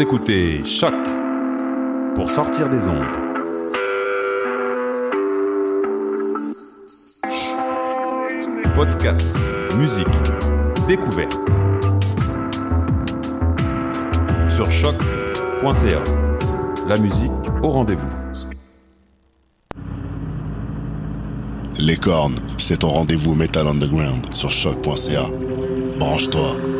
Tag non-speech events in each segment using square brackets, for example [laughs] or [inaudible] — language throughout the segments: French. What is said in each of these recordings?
Écoutez Choc pour sortir des ondes. Podcast, musique, découverte. Sur choc.ca. La musique au rendez-vous. Les cornes, c'est ton rendez-vous Metal Underground sur choc.ca. Branche-toi.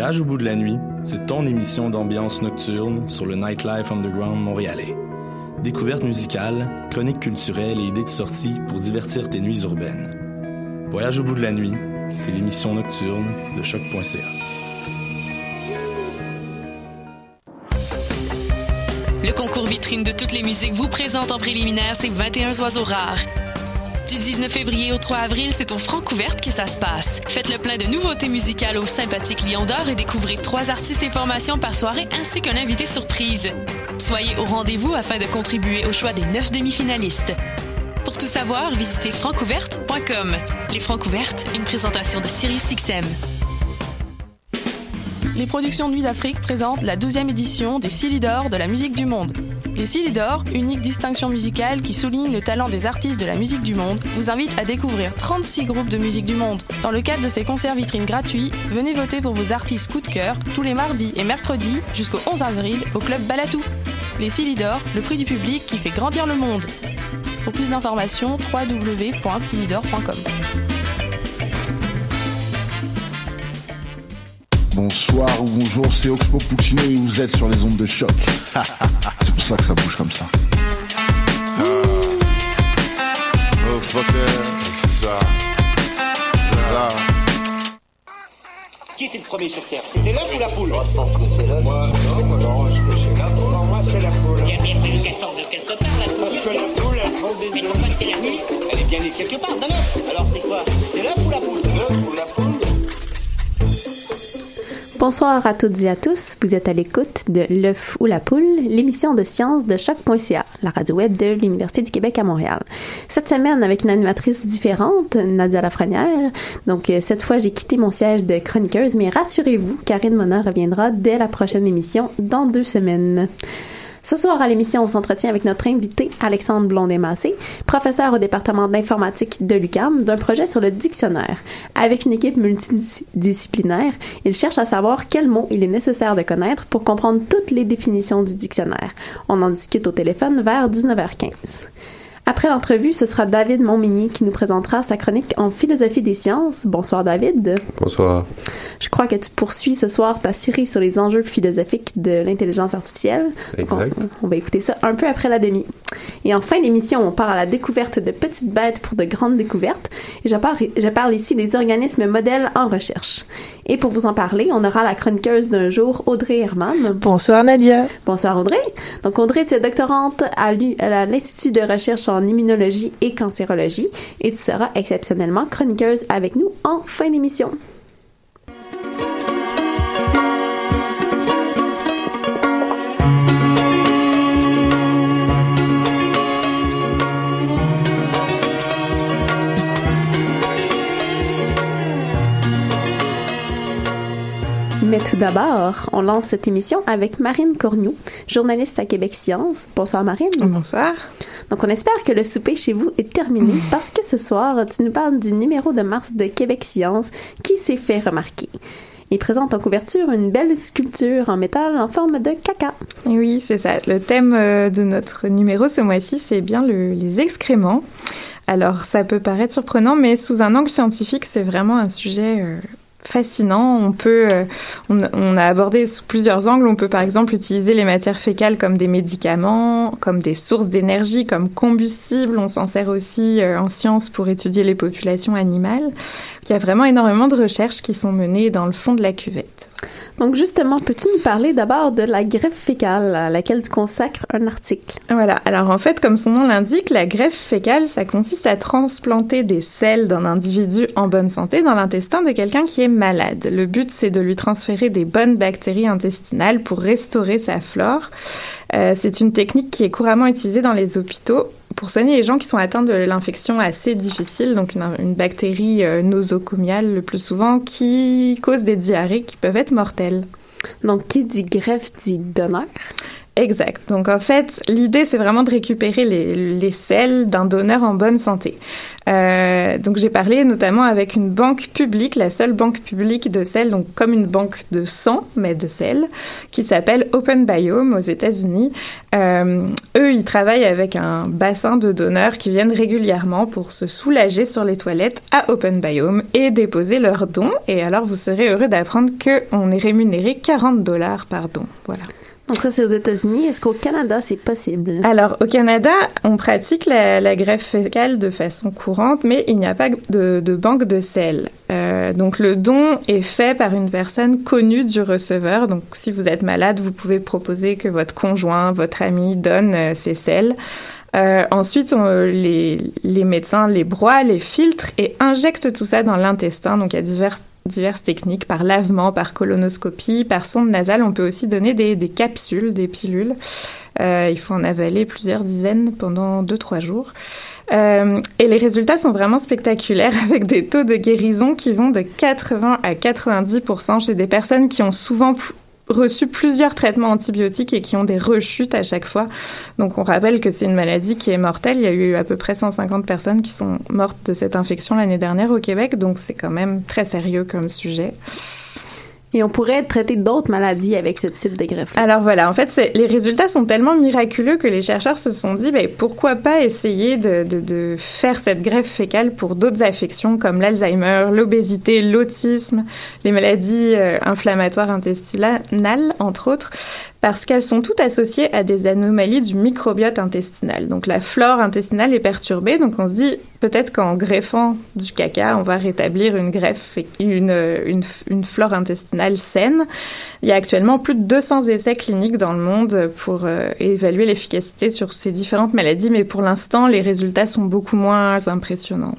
Voyage au bout de la nuit, c'est ton émission d'ambiance nocturne sur le Nightlife Underground montréalais. Découvertes musicales, chroniques culturelles et idées de sortie pour divertir tes nuits urbaines. Voyage au bout de la nuit, c'est l'émission nocturne de choc.ca. Le concours vitrine de toutes les musiques vous présente en préliminaire ces 21 oiseaux rares. Du 19 février au 3 avril, c'est au Francouverte que ça se passe. Faites le plein de nouveautés musicales au sympathique Lion d'Or et découvrez trois artistes et formations par soirée ainsi qu'un invité surprise. Soyez au rendez-vous afin de contribuer au choix des neuf demi-finalistes. Pour tout savoir, visitez francouverte.com. Les Francouvertes, une présentation de SiriusXM. Les productions Nuit d'Afrique présentent la 12e édition des Silidor de la musique du monde. Les Silidor, unique distinction musicale qui souligne le talent des artistes de la musique du monde, vous invitent à découvrir 36 groupes de musique du monde. Dans le cadre de ces concerts vitrines gratuits, venez voter pour vos artistes coup de cœur tous les mardis et mercredis jusqu'au 11 avril au club Balatou. Les Silidor, le prix du public qui fait grandir le monde. Pour plus d'informations, www.silidor.com. Bonsoir ou bonjour, c'est Oxpo Puccino et vous êtes sur les ondes de choc. [laughs] c'est pour ça que ça bouge comme ça. Oh, c'est ça. Qui était le premier sur Terre? C'était l'œuf ou la poule? Moi, je pense que c'est l'œuf. Moi, non, moi, non, je pense que c'est l'œuf. Pour moi, c'est la poule. Il a bien fallu qu'elle sorte de quelque part, la poule. Parce que la poule, elle prend des Mais œufs. pourquoi c'est la nuit Elle est bien née quelque part, d'un œuf. Alors c'est quoi? C'est l'œuf ou la poule? L'œuf ou la poule? Bonsoir à toutes et à tous. Vous êtes à l'écoute de L'œuf ou la poule, l'émission de sciences de choc.ca, la radio web de l'Université du Québec à Montréal. Cette semaine, avec une animatrice différente, Nadia Lafrenière. Donc, euh, cette fois, j'ai quitté mon siège de chroniqueuse, mais rassurez-vous, Karine Mona reviendra dès la prochaine émission dans deux semaines. Ce soir à l'émission, on s'entretient avec notre invité Alexandre Blondet-Massé, professeur au département d'informatique de l'UQAM, d'un projet sur le dictionnaire. Avec une équipe multidisciplinaire, il cherche à savoir quels mots il est nécessaire de connaître pour comprendre toutes les définitions du dictionnaire. On en discute au téléphone vers 19h15. Après l'entrevue, ce sera David Montmigny qui nous présentera sa chronique en philosophie des sciences. Bonsoir David. Bonsoir. Je crois que tu poursuis ce soir ta série sur les enjeux philosophiques de l'intelligence artificielle. Donc, Exact. On, on va écouter ça un peu après la demi. Et en fin d'émission, on part à la découverte de petites bêtes pour de grandes découvertes. Et je parle, je parle ici des organismes modèles en recherche. Et pour vous en parler, on aura la chroniqueuse d'un jour, Audrey Herman. Bonsoir Nadia. Bonsoir Audrey. Donc Audrey, tu es doctorante à l'Institut de recherche en immunologie et cancérologie et tu seras exceptionnellement chroniqueuse avec nous en fin d'émission. Tout d'abord, on lance cette émission avec Marine Cornu, journaliste à Québec Science. Bonsoir Marine. Bonsoir. Donc on espère que le souper chez vous est terminé [laughs] parce que ce soir, tu nous parles du numéro de mars de Québec Science qui s'est fait remarquer. Il présente en couverture une belle sculpture en métal en forme de caca. Oui, c'est ça. Le thème euh, de notre numéro ce mois-ci, c'est bien le- les excréments. Alors, ça peut paraître surprenant, mais sous un angle scientifique, c'est vraiment un sujet euh, fascinant. On peut, euh, on, a abordé sous plusieurs angles. On peut par exemple utiliser les matières fécales comme des médicaments, comme des sources d'énergie, comme combustible. On s'en sert aussi euh, en sciences pour étudier les populations animales. Il y a vraiment énormément de recherches qui sont menées dans le fond de la cuvette. Donc justement, peux-tu nous parler d'abord de la greffe fécale à laquelle tu consacres un article? Voilà. Alors en fait, comme son nom l'indique, la greffe fécale, ça consiste à transplanter des selles d'un individu en bonne santé dans l'intestin de quelqu'un qui est malade. Le but, c'est de lui transférer des bonnes bactéries intestinales pour restaurer sa flore. Euh, c'est une technique qui est couramment utilisée dans les hôpitaux pour soigner les gens qui sont atteints de l'infection assez difficile, donc une, bactérie euh, nosocomiale le plus souvent qui cause des diarrhées qui peuvent être mortelles. Donc, qui dit greffe dit donneur? Exact. Donc en fait, l'idée c'est vraiment de récupérer les, les selles d'un donneur en bonne santé. Euh, donc j'ai parlé notamment avec une banque publique, la seule banque publique de sel, donc comme une banque de sang mais de sel, qui s'appelle Open Biome aux États-Unis. Euh, eux, ils travaillent avec un bassin de donneurs qui viennent régulièrement pour se soulager sur les toilettes à Open Biome et déposer leurs dons. Et alors vous serez heureux d'apprendre qu'on est rémunéré 40 dollars par don. Voilà. Donc ça, c'est aux États-Unis. Est-ce qu'au Canada, c'est possible? Alors, au Canada, on pratique la, greffe fécale de façon courante, mais il n'y a pas de, banque de sel. Euh, donc, le don est fait par une personne connue du receveur. Donc, si vous êtes malade, vous pouvez proposer que votre conjoint, votre ami donne euh, ses sels. Euh, ensuite, les, les médecins les broient, les filtrent et injectent tout ça dans l'intestin. Donc, il y a divers diverses techniques, par lavement, par colonoscopie, par sonde nasale. On peut aussi donner des, capsules, des pilules. Euh, il faut en avaler plusieurs dizaines pendant 2-3 jours. Euh, et les résultats sont vraiment spectaculaires [laughs] avec des taux de guérison qui vont de 80 à 90% chez des personnes qui ont souvent reçu plusieurs traitements antibiotiques et qui ont des rechutes à chaque fois. Donc on rappelle que c'est une maladie qui est mortelle. Il y a eu à peu près 150 personnes qui sont mortes de cette infection l'année dernière au Québec, donc c'est quand même très sérieux comme sujet. Et on pourrait traiter d'autres maladies avec ce type de greffe. Alors voilà, en fait, les résultats sont tellement miraculeux que les chercheurs se sont dit, ben, pourquoi pas essayer de, de, de faire cette greffe fécale pour d'autres affections comme l'Alzheimer, l'obésité, l'autisme, les maladies euh, inflammatoires intestinales, entre autres parce qu'elles sont toutes associées à des anomalies du microbiote intestinal. Donc la flore intestinale est perturbée, donc on se dit peut-être qu'en greffant du caca, on va rétablir une greffe, une, une, flore intestinale saine. Il y a actuellement plus de 200 essais cliniques dans le monde pour euh, évaluer l'efficacité sur ces différentes maladies, mais pour l'instant, les résultats sont beaucoup moins impressionnants,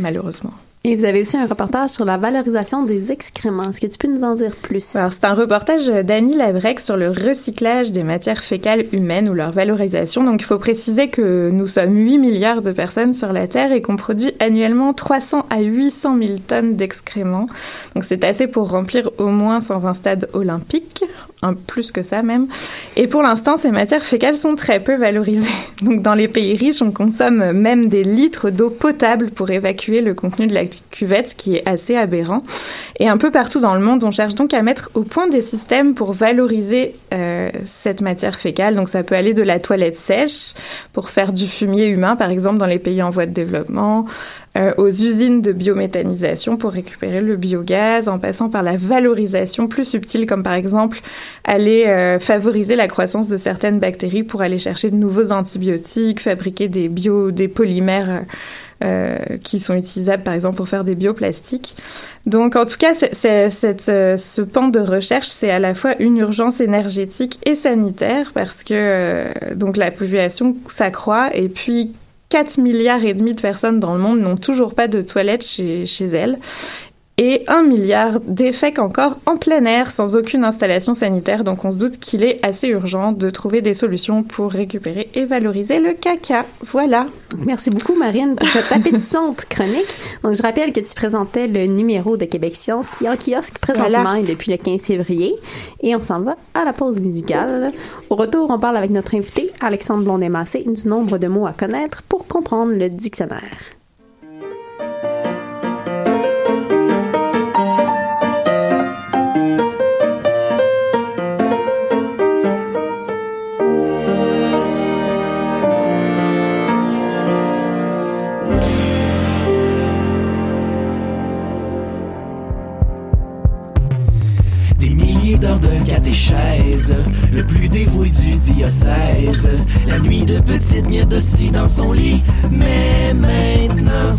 malheureusement. Et vous avez aussi un reportage sur la valorisation des excréments. Est-ce que tu peux nous en dire plus? Alors, c'est un reportage d'Annie Labrec sur le recyclage des matières fécales humaines ou leur valorisation. Donc, il faut préciser que nous sommes 8 milliards de personnes sur la Terre et qu'on produit annuellement 300 à 800 000 tonnes d'excréments. Donc, c'est assez pour remplir au moins 120 stades olympiques, un plus que ça même. Et pour l'instant, ces matières fécales sont très peu valorisées. [laughs] Donc, dans les pays riches, on consomme même des litres d'eau potable pour évacuer le contenu de la cuvette, qui est assez aberrant. Et un peu partout dans le monde, on cherche donc à mettre au point des systèmes pour valoriser euh, cette matière fécale. Donc ça peut aller de la toilette sèche pour faire du fumier humain, par exemple dans les pays en voie de développement, euh, aux usines de biométhanisation pour récupérer le biogaz, en passant par la valorisation plus subtile, comme par exemple aller euh, favoriser la croissance de certaines bactéries pour aller chercher de nouveaux antibiotiques, fabriquer des bio, des polymères euh, qui sont utilisables par exemple pour faire des bioplastiques. Donc en tout cas, euh, ce pan de recherche, c'est à la fois une urgence énergétique et sanitaire parce que euh, donc la population s'accroît et puis 4 milliards et demi de personnes dans le monde n'ont toujours pas de toilettes chez, chez elles et un milliard d'effets encore en plein air sans aucune installation sanitaire. Donc on se doute qu'il est assez urgent de trouver des solutions pour récupérer et valoriser le caca. Voilà. Merci beaucoup Marine pour cette appétissante chronique. Donc je rappelle que tu présentais le numéro de Québec Science qui est en kiosque présentement et depuis le 15 février. Et on s'en va à la pause musicale. Au retour, on parle avec notre invité Alexandre Blondet-Massé du nombre de mots à connaître pour comprendre le dictionnaire. Petite miette aussi dans son lit, mais maintenant,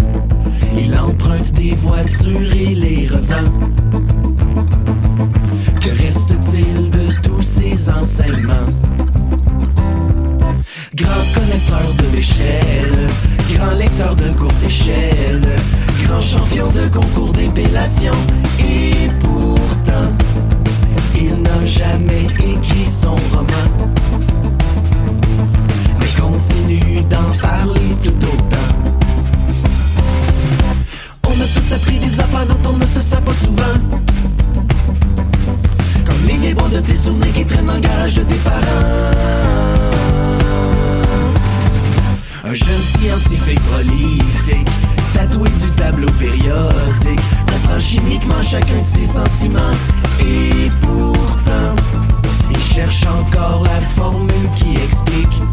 il emprunte des voitures et les revend. Que reste-t-il de tous ces enseignements? Grand connaisseur de l'échelle, grand lecteur de courte échelle, grand champion de concours d'épellation, et pourtant, il n'a jamais écrit son roman. Continue d'en parler tout autant. On a tous appris des affaires dont on ne se sait pas souvent. Comme les débats de tes souvenirs qui traînent dans le garage de tes parents. Un jeune scientifique prolifique, tatoué du tableau périodique, comprend chimiquement chacun de ses sentiments. Et pourtant, il cherche encore la formule qui explique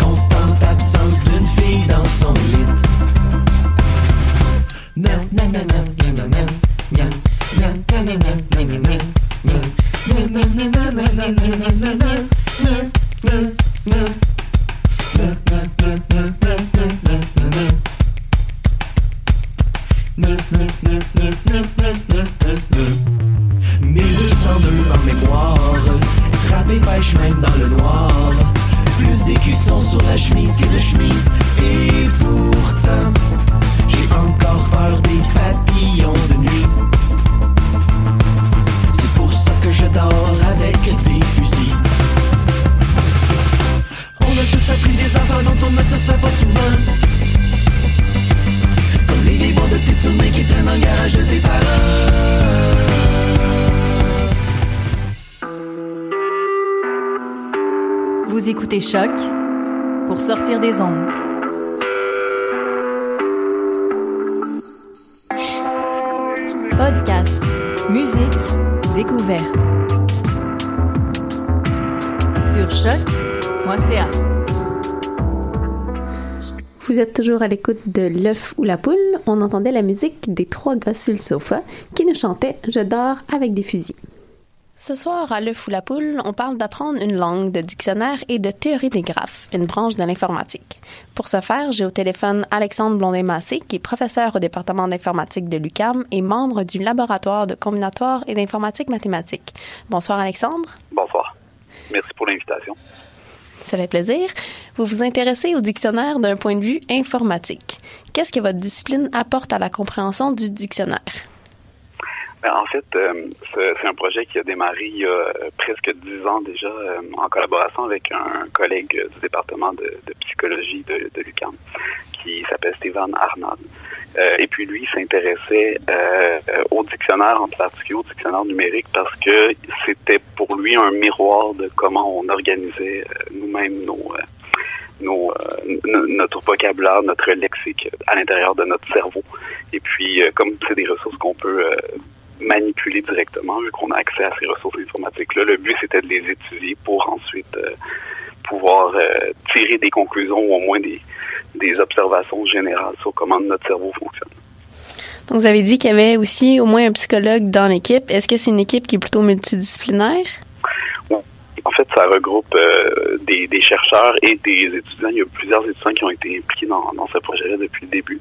constante absence d'une fille dans son lit. Toujours à l'écoute de L'œuf ou la poule. On entendait la musique des trois gars sur le sofa qui nous chantaient Je dors avec des fusils. Ce soir, à l'œuf ou la poule, on parle d'apprendre une langue, de dictionnaire et de théorie des graphes, une branche de l'informatique. Pour ce faire, j'ai au téléphone Alexandre Blondin-Massé, qui est professeur au département d'informatique de l'UCAM et membre du laboratoire de combinatoire et d'informatique mathématique. Bonsoir Alexandre. Bonsoir. Merci pour l'invitation. Ça fait plaisir. Vous vous intéressez au dictionnaire d'un point de vue informatique. Qu'est-ce que votre discipline apporte à la compréhension du dictionnaire? Ben, en fait, euh, c'est un projet qui a démarré il y a euh, presque dix ans déjà euh, en collaboration avec un collègue du département de, de psychologie de, de qui s'appelle Stéphane Arnaud. et puis lui s'intéressait au dictionnaire, en particulier au dictionnaire numérique, parce que c'était pour lui un miroir de comment on organisait nous-mêmes nos nos, euh, notre vocabulaire, notre lexique à l'intérieur de notre cerveau. Et puis, euh, comme c'est des ressources qu'on peut euh, manipuler directement, vu qu'on a accès à ces ressources informatiques-là, le but c'était de les étudier pour ensuite pouvoir tirer des conclusions ou au moins des, des observations générales sur comment notre cerveau fonctionne. Donc, vous avez dit qu'il y avait aussi au moins un psychologue dans l'équipe. Est-ce que c'est une équipe qui est plutôt multidisciplinaire? En fait, ça regroupe euh, des, des, chercheurs et des étudiants. Il y a plusieurs étudiants qui ont été impliqués dans, dans ce projet-là depuis le début.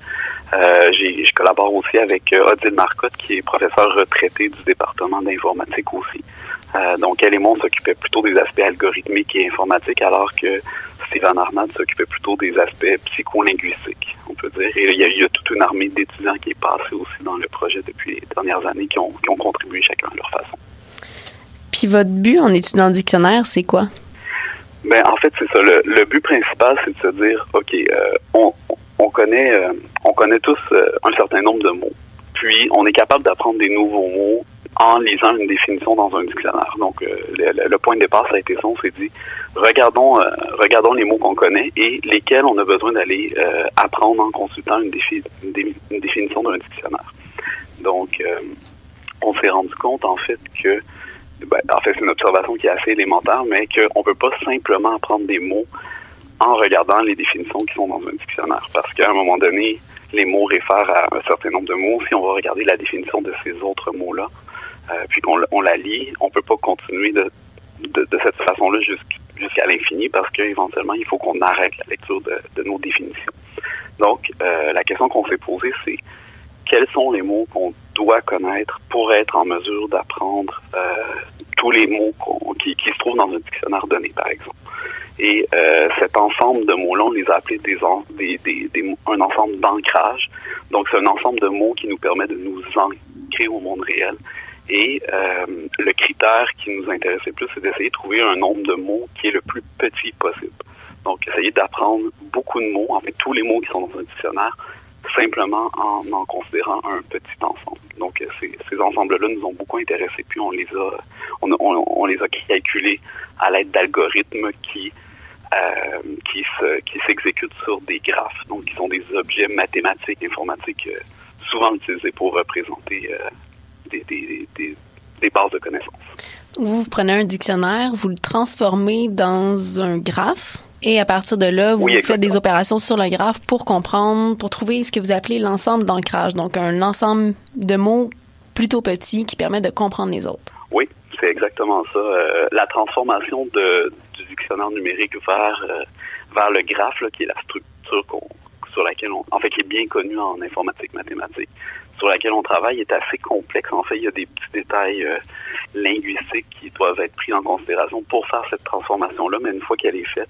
Euh, je collabore aussi avec euh, Odile Marcotte, qui est professeure retraitée du département d'informatique aussi. Euh, donc, elle et moi, on s'occupait plutôt des aspects algorithmiques et informatiques, alors que Stéphane Arnad s'occupait plutôt des aspects psycholinguistiques, on peut dire. Et il y, a, il y a toute une armée d'étudiants qui est passée aussi dans le projet depuis les dernières années, qui ont, qui ont contribué chacun à leur façon. Puis votre but en étudiant le dictionnaire, c'est quoi? Ben, en fait, c'est ça. Le, but principal, c'est de se dire, OK, euh, on, on, connaît, euh, on connaît tous euh, un certain nombre de mots. Puis, on est capable d'apprendre des nouveaux mots en lisant une définition dans un dictionnaire. Donc, le, le, point de départ, ça a été ça. On s'est dit, regardons, regardons les mots qu'on connaît et lesquels on a besoin d'aller apprendre en consultant une, défi une, dé une définition d'un dictionnaire. Donc, on s'est rendu compte, en fait, que ben, en fait, c'est une observation qui est assez élémentaire, mais qu'on ne peut pas simplement apprendre des mots en regardant les définitions qui sont dans un dictionnaire. Parce qu'à un moment donné, les mots réfèrent à un certain nombre de mots. Si on va regarder la définition de ces autres mots-là, euh, puis qu'on on la lit, on peut pas continuer de, cette façon-là jusqu'- jusqu'à l'infini parce qu'éventuellement, il faut qu'on arrête la lecture de, de nos définitions. Donc, euh, la question qu'on s'est posée, c'est quels sont les mots qu'on doit connaître pour être en mesure d'apprendre euh, tous les mots qui, se trouvent dans un dictionnaire donné, par exemple. Et euh, cet ensemble de mots-là, on les a appelés des, des, des, des un ensemble d'ancrage. Donc, c'est un ensemble de mots qui nous permet de nous ancrer au monde réel. Et euh, le critère qui nous intéressait plus, c'est d'essayer de trouver un nombre de mots qui est le plus petit possible. Donc, essayer d'apprendre beaucoup de mots, en fait, tous les mots qui sont dans un dictionnaire, simplement en en considérant un petit ensemble. Donc, euh, ces, ces ensembles-là nous ont beaucoup intéressés, puis on les a, on, les a calculés à l'aide d'algorithmes qui euh, qui qui s'exécutent sur des graphes, donc qui sont des objets mathématiques, informatiques, euh, souvent utilisés pour représenter des, des, des, des bases de connaissances. Vous prenez un dictionnaire, vous le transformez dans un graphe? Et à partir de là, vous Oui, faites des opérations sur le graphe pour comprendre, pour trouver ce que vous appelez l'ensemble d'ancrage. Donc, un ensemble de mots plutôt petits qui permet de comprendre les autres. Oui, c'est exactement ça. Euh, la transformation de, du dictionnaire numérique vers euh, vers le graphe, là, qui est la structure qu'on- sur laquelle on, en fait, qui est bien connue en informatique mathématique, sur laquelle on travaille, est assez complexe. En fait, il y a des petits détails euh, linguistiques qui doivent être pris en considération pour faire cette transformation-là. Mais une fois qu'elle est faite,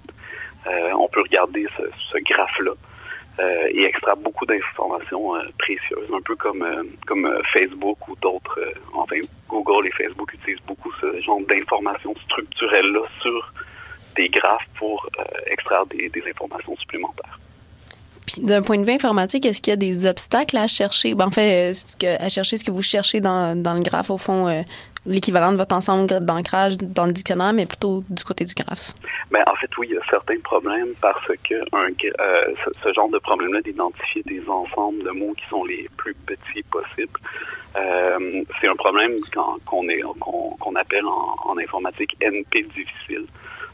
on peut regarder ce, graphe-là euh, et extraire beaucoup d'informations euh, précieuses, un peu comme euh, euh, Facebook ou d'autres, euh, enfin Google et Facebook utilisent beaucoup ce genre d'informations structurelles-là sur des graphes pour euh, extraire des, informations supplémentaires. Puis, d'un point de vue informatique, est-ce qu'il y a des obstacles à chercher? Ben, en fait, euh, à chercher ce que vous cherchez dans, le graphe, au fond, euh, l'équivalent de votre ensemble d'ancrage dans le dictionnaire, mais plutôt du côté du graphe. Ben, en fait, oui, il y a certains problèmes parce que un, euh, ce, ce genre de problème-là d'identifier des ensembles de mots qui sont les plus petits possibles, euh, c'est un problème qu'on appelle en informatique NP difficile.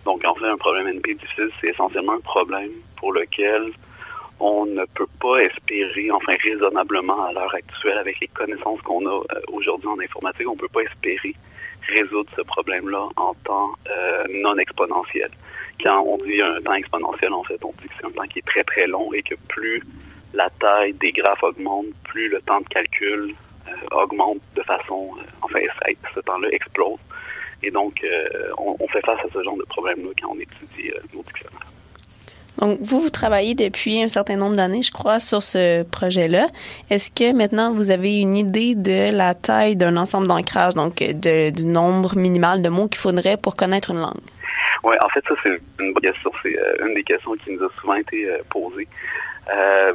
Donc, en fait, un problème NP difficile, c'est essentiellement un problème pour lequel on ne peut pas espérer, enfin raisonnablement à l'heure actuelle, avec les connaissances qu'on a euh, aujourd'hui en informatique, on ne peut pas espérer résoudre ce problème-là en temps euh, non exponentiel. Quand on dit un temps exponentiel, en fait, on dit que c'est un temps qui est très très long et que plus la taille des graphes augmente, plus le temps de calcul euh, augmente de façon, euh, enfin, ce temps-là explose. Et donc, euh, on, on fait face à ce genre de problème-là quand on étudie euh, nos dictionnaires. Donc, vous, vous travaillez depuis un certain nombre d'années, je crois, sur ce projet-là. Est-ce que maintenant, vous avez une idée de la taille d'un ensemble d'ancrage, donc euh, de- du nombre minimal de mots qu'il faudrait pour connaître une langue? Oui, en fait, ça, c'est une bonne question. C'est euh, une des questions qui nous a souvent été euh, posée. Euh,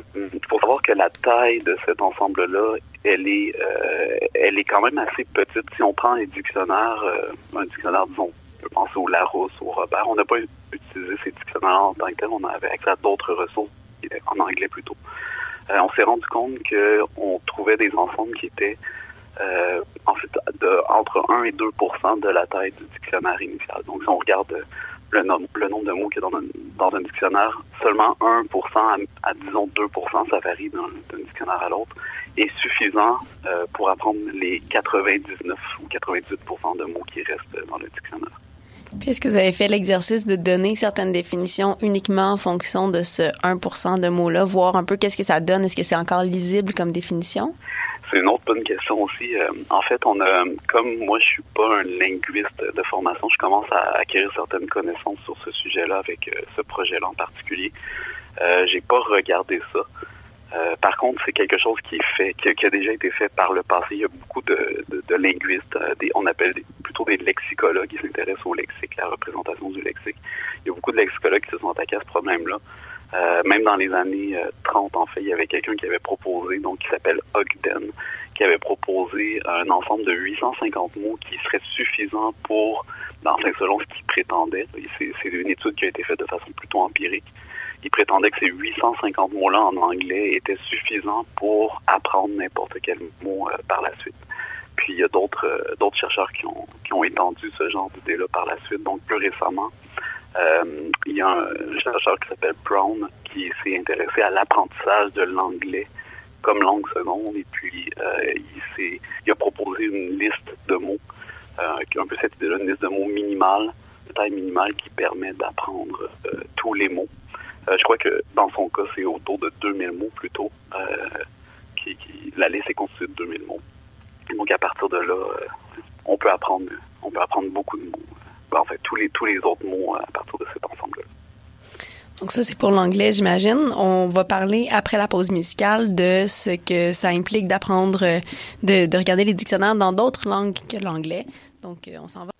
faut savoir que la taille de cet ensemble-là, elle est, euh, elle est quand même assez petite. Si on prend les dictionnaires, euh, un dictionnaire, disons, on peut penser au Larousse, au Robert, on n'a pas utilisé ces dictionnaires en tant que. On avait accès à d'autres ressources, en anglais plutôt. Euh, on s'est rendu compte qu'on trouvait des ensembles qui étaient euh, en fait de, entre 1 et 2 de la taille du dictionnaire initial. Donc, si on regarde le, nom- le nombre de mots qu'il y a dans un, dictionnaire, seulement 1 à, à, disons 2 ça varie d'un d'un dictionnaire à l'autre, est suffisant euh, pour apprendre les 99 ou 98 de mots qui restent dans le dictionnaire. Puis, est-ce que vous avez fait l'exercice de donner certaines définitions uniquement en fonction de ce 1% de mots-là, voir un peu qu'est-ce que ça donne? Est-ce que c'est encore lisible comme définition? C'est une autre bonne question aussi. Euh, en fait, on a, comme moi, je suis pas un linguiste de formation, je commence à acquérir certaines connaissances sur ce sujet-là avec euh, ce projet-là en particulier. Euh, J'ai pas regardé ça. Euh, par contre, c'est quelque chose qui est fait, qui, a déjà été fait par le passé. Il y a beaucoup de, linguistes, euh, des, on appelle des, plutôt des lexicologues qui s'intéressent au lexique, la représentation du lexique. Il y a beaucoup de lexicologues qui se sont attaqués à ce problème-là. Euh, même dans les années euh, 30, en fait, il y avait quelqu'un qui avait proposé, donc qui s'appelle Ogden, qui avait proposé un ensemble de 850 mots qui serait suffisant pour, enfin, selon ce qu'il prétendait, c'est une étude qui a été faite de façon plutôt empirique. Il prétendait que ces 850 mots-là en anglais étaient suffisants pour apprendre n'importe quel mot euh, par la suite. Puis il y a d'autres euh, d'autres chercheurs qui ont qui ont étendu ce genre d'idée-là par la suite. Donc plus récemment, euh, il y a un chercheur qui s'appelle Brown qui s'est intéressé à l'apprentissage de l'anglais comme langue seconde. Et puis, il, il a proposé une liste de mots, un peu cette idée-là, une liste de mots minimale, de taille minimale qui permet d'apprendre tous les mots. Je crois que dans son cas, c'est autour de 2000 mots plutôt. Qui, qui, la liste est constituée de 2000 mots. Donc à partir de là, on peut apprendre, on peut apprendre beaucoup de mots. Ben, en fait, tous les tous les autres mots à partir de cet ensemble-là. Donc ça, c'est pour l'anglais, j'imagine. On va parler après la pause musicale de ce que ça implique d'apprendre, de regarder les dictionnaires dans d'autres langues que l'anglais. Donc, on s'en va.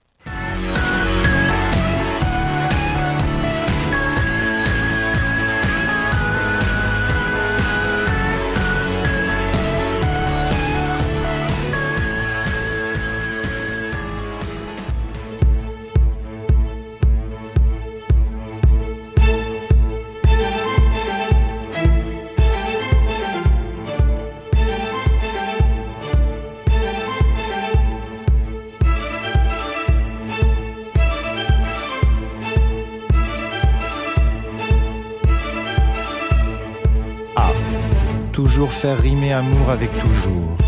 Faire rimer amour avec toujours.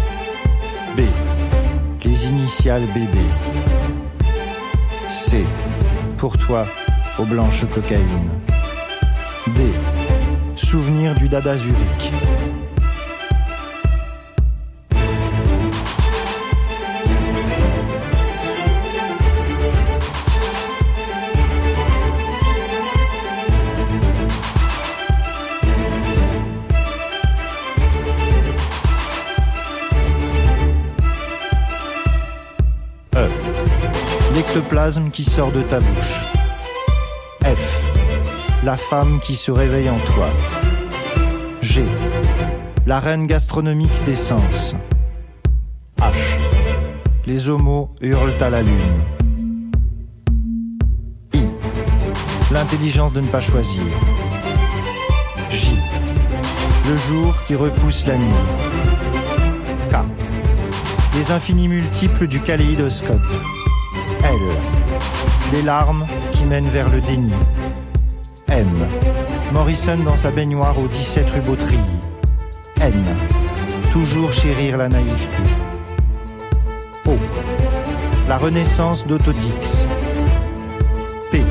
B. Les initiales bébé. C. Pour toi, aux blanches cocaïne. D. Souvenir du dada Zurich. L'ectoplasme qui sort de ta bouche. F. La femme qui se réveille en toi. G. La reine gastronomique des sens. H. Les homos hurlent à la lune. I. L'intelligence de ne pas choisir. J. Le jour qui repousse la nuit. K. Les infinis multiples du kaléidoscope. L. Les larmes qui mènent vers le déni. M. Morrison dans sa baignoire aux 17 rue. N. Toujours chérir la naïveté. O. La renaissance d'Autodix. P.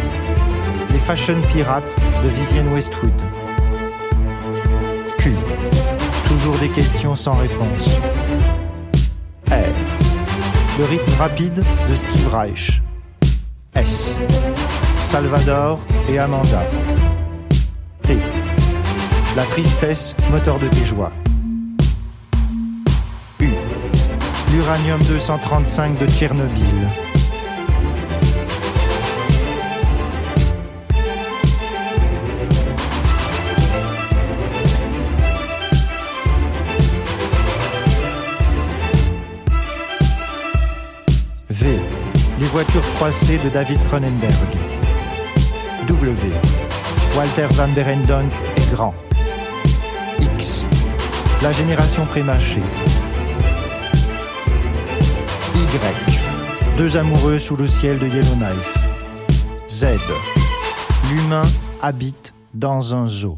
Les fashion pirates de Vivienne Westwood. Q. Toujours des questions sans réponse. Le rythme rapide de Steve Reich. S. Salvador et Amanda. T. La tristesse, moteur de tes joies. U. L'uranium 235 de Tchernobyl. Les voitures froissées de David Cronenberg. W. Walter Van Berendonck est grand. X. La génération prémâchée. Y. Deux amoureux sous le ciel de Yellowknife. Z. L'humain habite dans un zoo.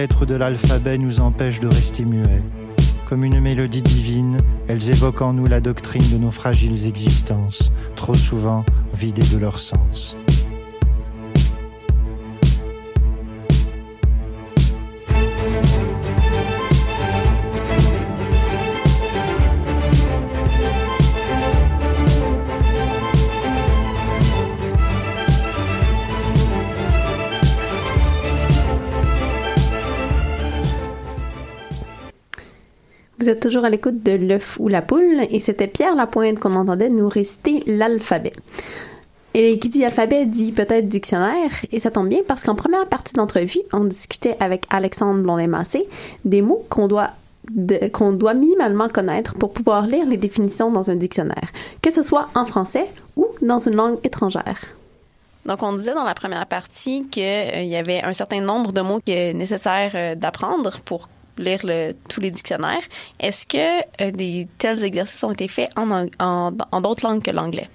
Lettres de l'alphabet nous empêche de rester muets. Comme une mélodie divine, elles évoquent en nous la doctrine de nos fragiles existences, trop souvent vidées de leur sens. Vous êtes toujours à l'écoute de l'œuf ou la poule et c'était Pierre Lapointe qu'on entendait nous réciter l'alphabet. Et qui dit alphabet dit peut-être dictionnaire, et ça tombe bien parce qu'en première partie d'entrevue, on discutait avec Alexandre Blondin-Massé des mots qu'on doit qu'on doit minimalement connaître pour pouvoir lire les définitions dans un dictionnaire, que ce soit en français ou dans une langue étrangère. Donc, on disait dans la première partie qu'il euh, y avait un certain nombre de mots qui est nécessaire euh, d'apprendre pour lire le, tous les dictionnaires. Est-ce que euh, des tels exercices ont été faits en, en, d'autres langues que l'anglais?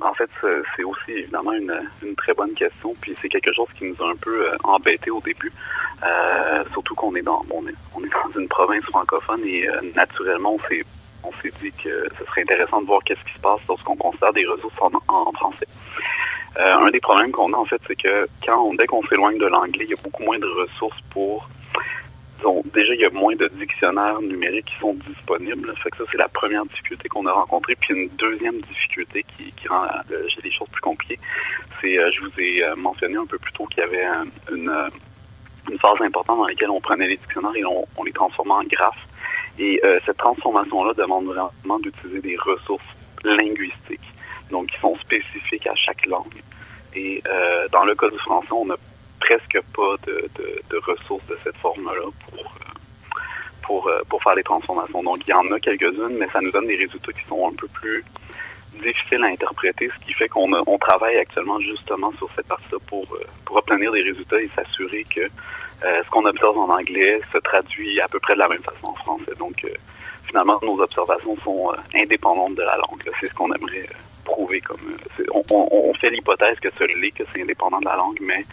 En fait, c'est aussi évidemment une, une très bonne question, puis c'est quelque chose qui nous a un peu euh, embêté au début, Euh, surtout qu'on est dans on est, on est dans une province francophone et naturellement on s'est on s'est dit que ce serait intéressant de voir qu'est-ce qui se passe lorsqu'on considère des ressources en, en français. Un des problèmes qu'on a en fait, c'est que quand dès qu'on s'éloigne de l'anglais, il y a beaucoup moins de ressources pour déjà, il y a moins de dictionnaires numériques qui sont disponibles. Fait que ça, c'est la première difficulté qu'on a rencontrée. Puis une deuxième difficulté qui, rend euh, des choses plus compliquées, c'est, euh, je vous ai euh, mentionné un peu plus tôt qu'il y avait une, phase importante dans laquelle on prenait les dictionnaires et on, on les transformait en graphes. Et cette transformation-là demande vraiment d'utiliser des ressources linguistiques, donc qui sont spécifiques à chaque langue. Et dans le cas du français, on n'a presque pas de, de, ressources de cette forme-là pour, euh, pour, euh, pour faire les transformations. Donc, il y en a quelques-unes, mais ça nous donne des résultats qui sont un peu plus difficiles à interpréter, ce qui fait qu'on on travaille actuellement justement sur cette partie-là pour, euh, pour obtenir des résultats et s'assurer que ce qu'on observe en anglais se traduit à peu près de la même façon en français. Donc, finalement, nos observations sont indépendantes de la langue. C'est ce qu'on aimerait prouver. Comme on- on fait l'hypothèse que ce l'est, que c'est indépendant de la langue, mais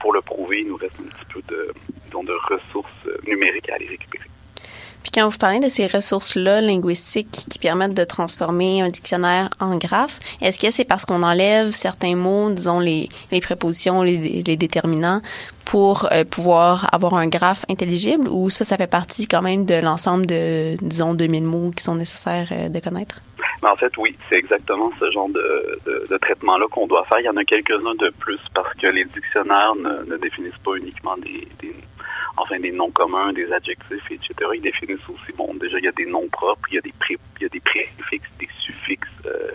pour le prouver, il nous reste un petit peu de, disons, de ressources euh, numériques à aller récupérer. Puis quand vous parlez de ces ressources-là linguistiques qui permettent de transformer un dictionnaire en graphe, est-ce que c'est parce qu'on enlève certains mots, disons les, les prépositions, les, les déterminants, pour euh, pouvoir avoir un graphe intelligible ou ça, ça fait partie quand même de l'ensemble de, disons, 2000 mots qui sont nécessaires euh, de connaître? [laughs] Mais en fait, oui, c'est exactement ce genre de, de, de traitement-là qu'on doit faire. Il y en a quelques-uns de plus parce que les dictionnaires ne, ne définissent pas uniquement des, des enfin des noms communs, des adjectifs, etc. Ils définissent aussi, bon, déjà il y a des noms propres, il y a des pré, il y a des préfixes, des suffixes. euh,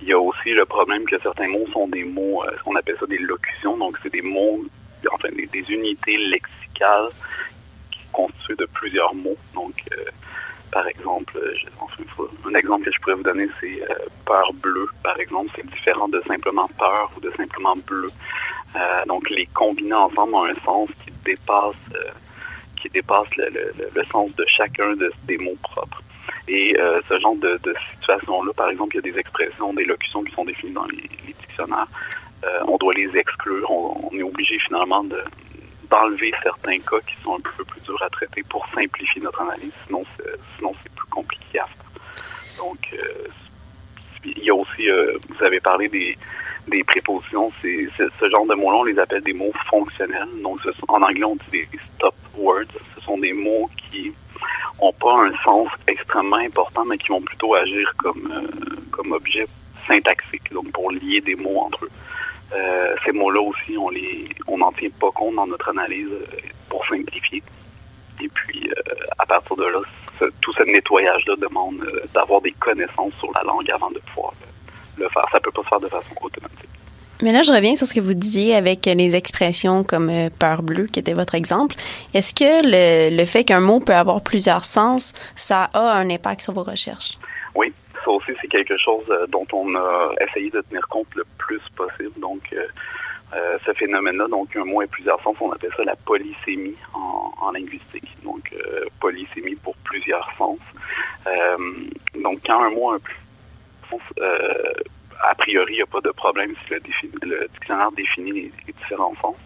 il y a aussi le problème que certains mots sont des mots, euh, on appelle ça des locutions, donc c'est des mots, enfin des, des unités lexicales qui sont constituées de plusieurs mots. Donc euh, par exemple, euh, un exemple que je pourrais vous donner, c'est euh, peur bleue, par exemple. C'est différent de simplement peur ou de simplement bleu. Euh, donc, les combiner ensemble ont un sens qui dépasse, qui dépasse le, le- sens de chacun de, des mots propres. Et ce genre de, situation-là, par exemple, il y a des expressions, des locutions qui sont définies dans les, dictionnaires. On doit les exclure. On, on est obligé finalement de d'enlever certains cas qui sont un peu plus durs à traiter pour simplifier notre analyse. Sinon, sinon c'est plus compliqué à faire. Donc, euh, il y a aussi, euh, vous avez parlé des, des prépositions. C'est, ce genre de mots-là, on les appelle des mots fonctionnels. Donc, en anglais, on dit des stop words. Ce sont des mots qui ont pas un sens extrêmement important, mais qui vont plutôt agir comme, euh, comme objet syntaxique, donc pour lier des mots entre eux. Euh, ces mots-là aussi, on les, on n'en tient pas compte dans notre analyse euh, pour simplifier. Et puis, euh, à partir de là, tout ce nettoyage-là demande euh, d'avoir des connaissances sur la langue avant de pouvoir le, le faire. Ça peut pas se faire de façon automatique. Mais là, je reviens sur ce que vous disiez avec les expressions comme euh, peur bleue, qui était votre exemple. Est-ce que le, le fait qu'un mot peut avoir plusieurs sens, ça a un impact sur vos recherches? Aussi, c'est quelque chose euh, dont on a essayé de tenir compte le plus possible. Donc, euh, euh, ce phénomène-là, donc un mot et plusieurs sens, on appelle ça la polysémie en, linguistique. Donc, polysémie pour plusieurs sens. Donc, quand un mot a un sens, a priori, il n'y a pas de problème si le, défi- le dictionnaire définit les, différents sens.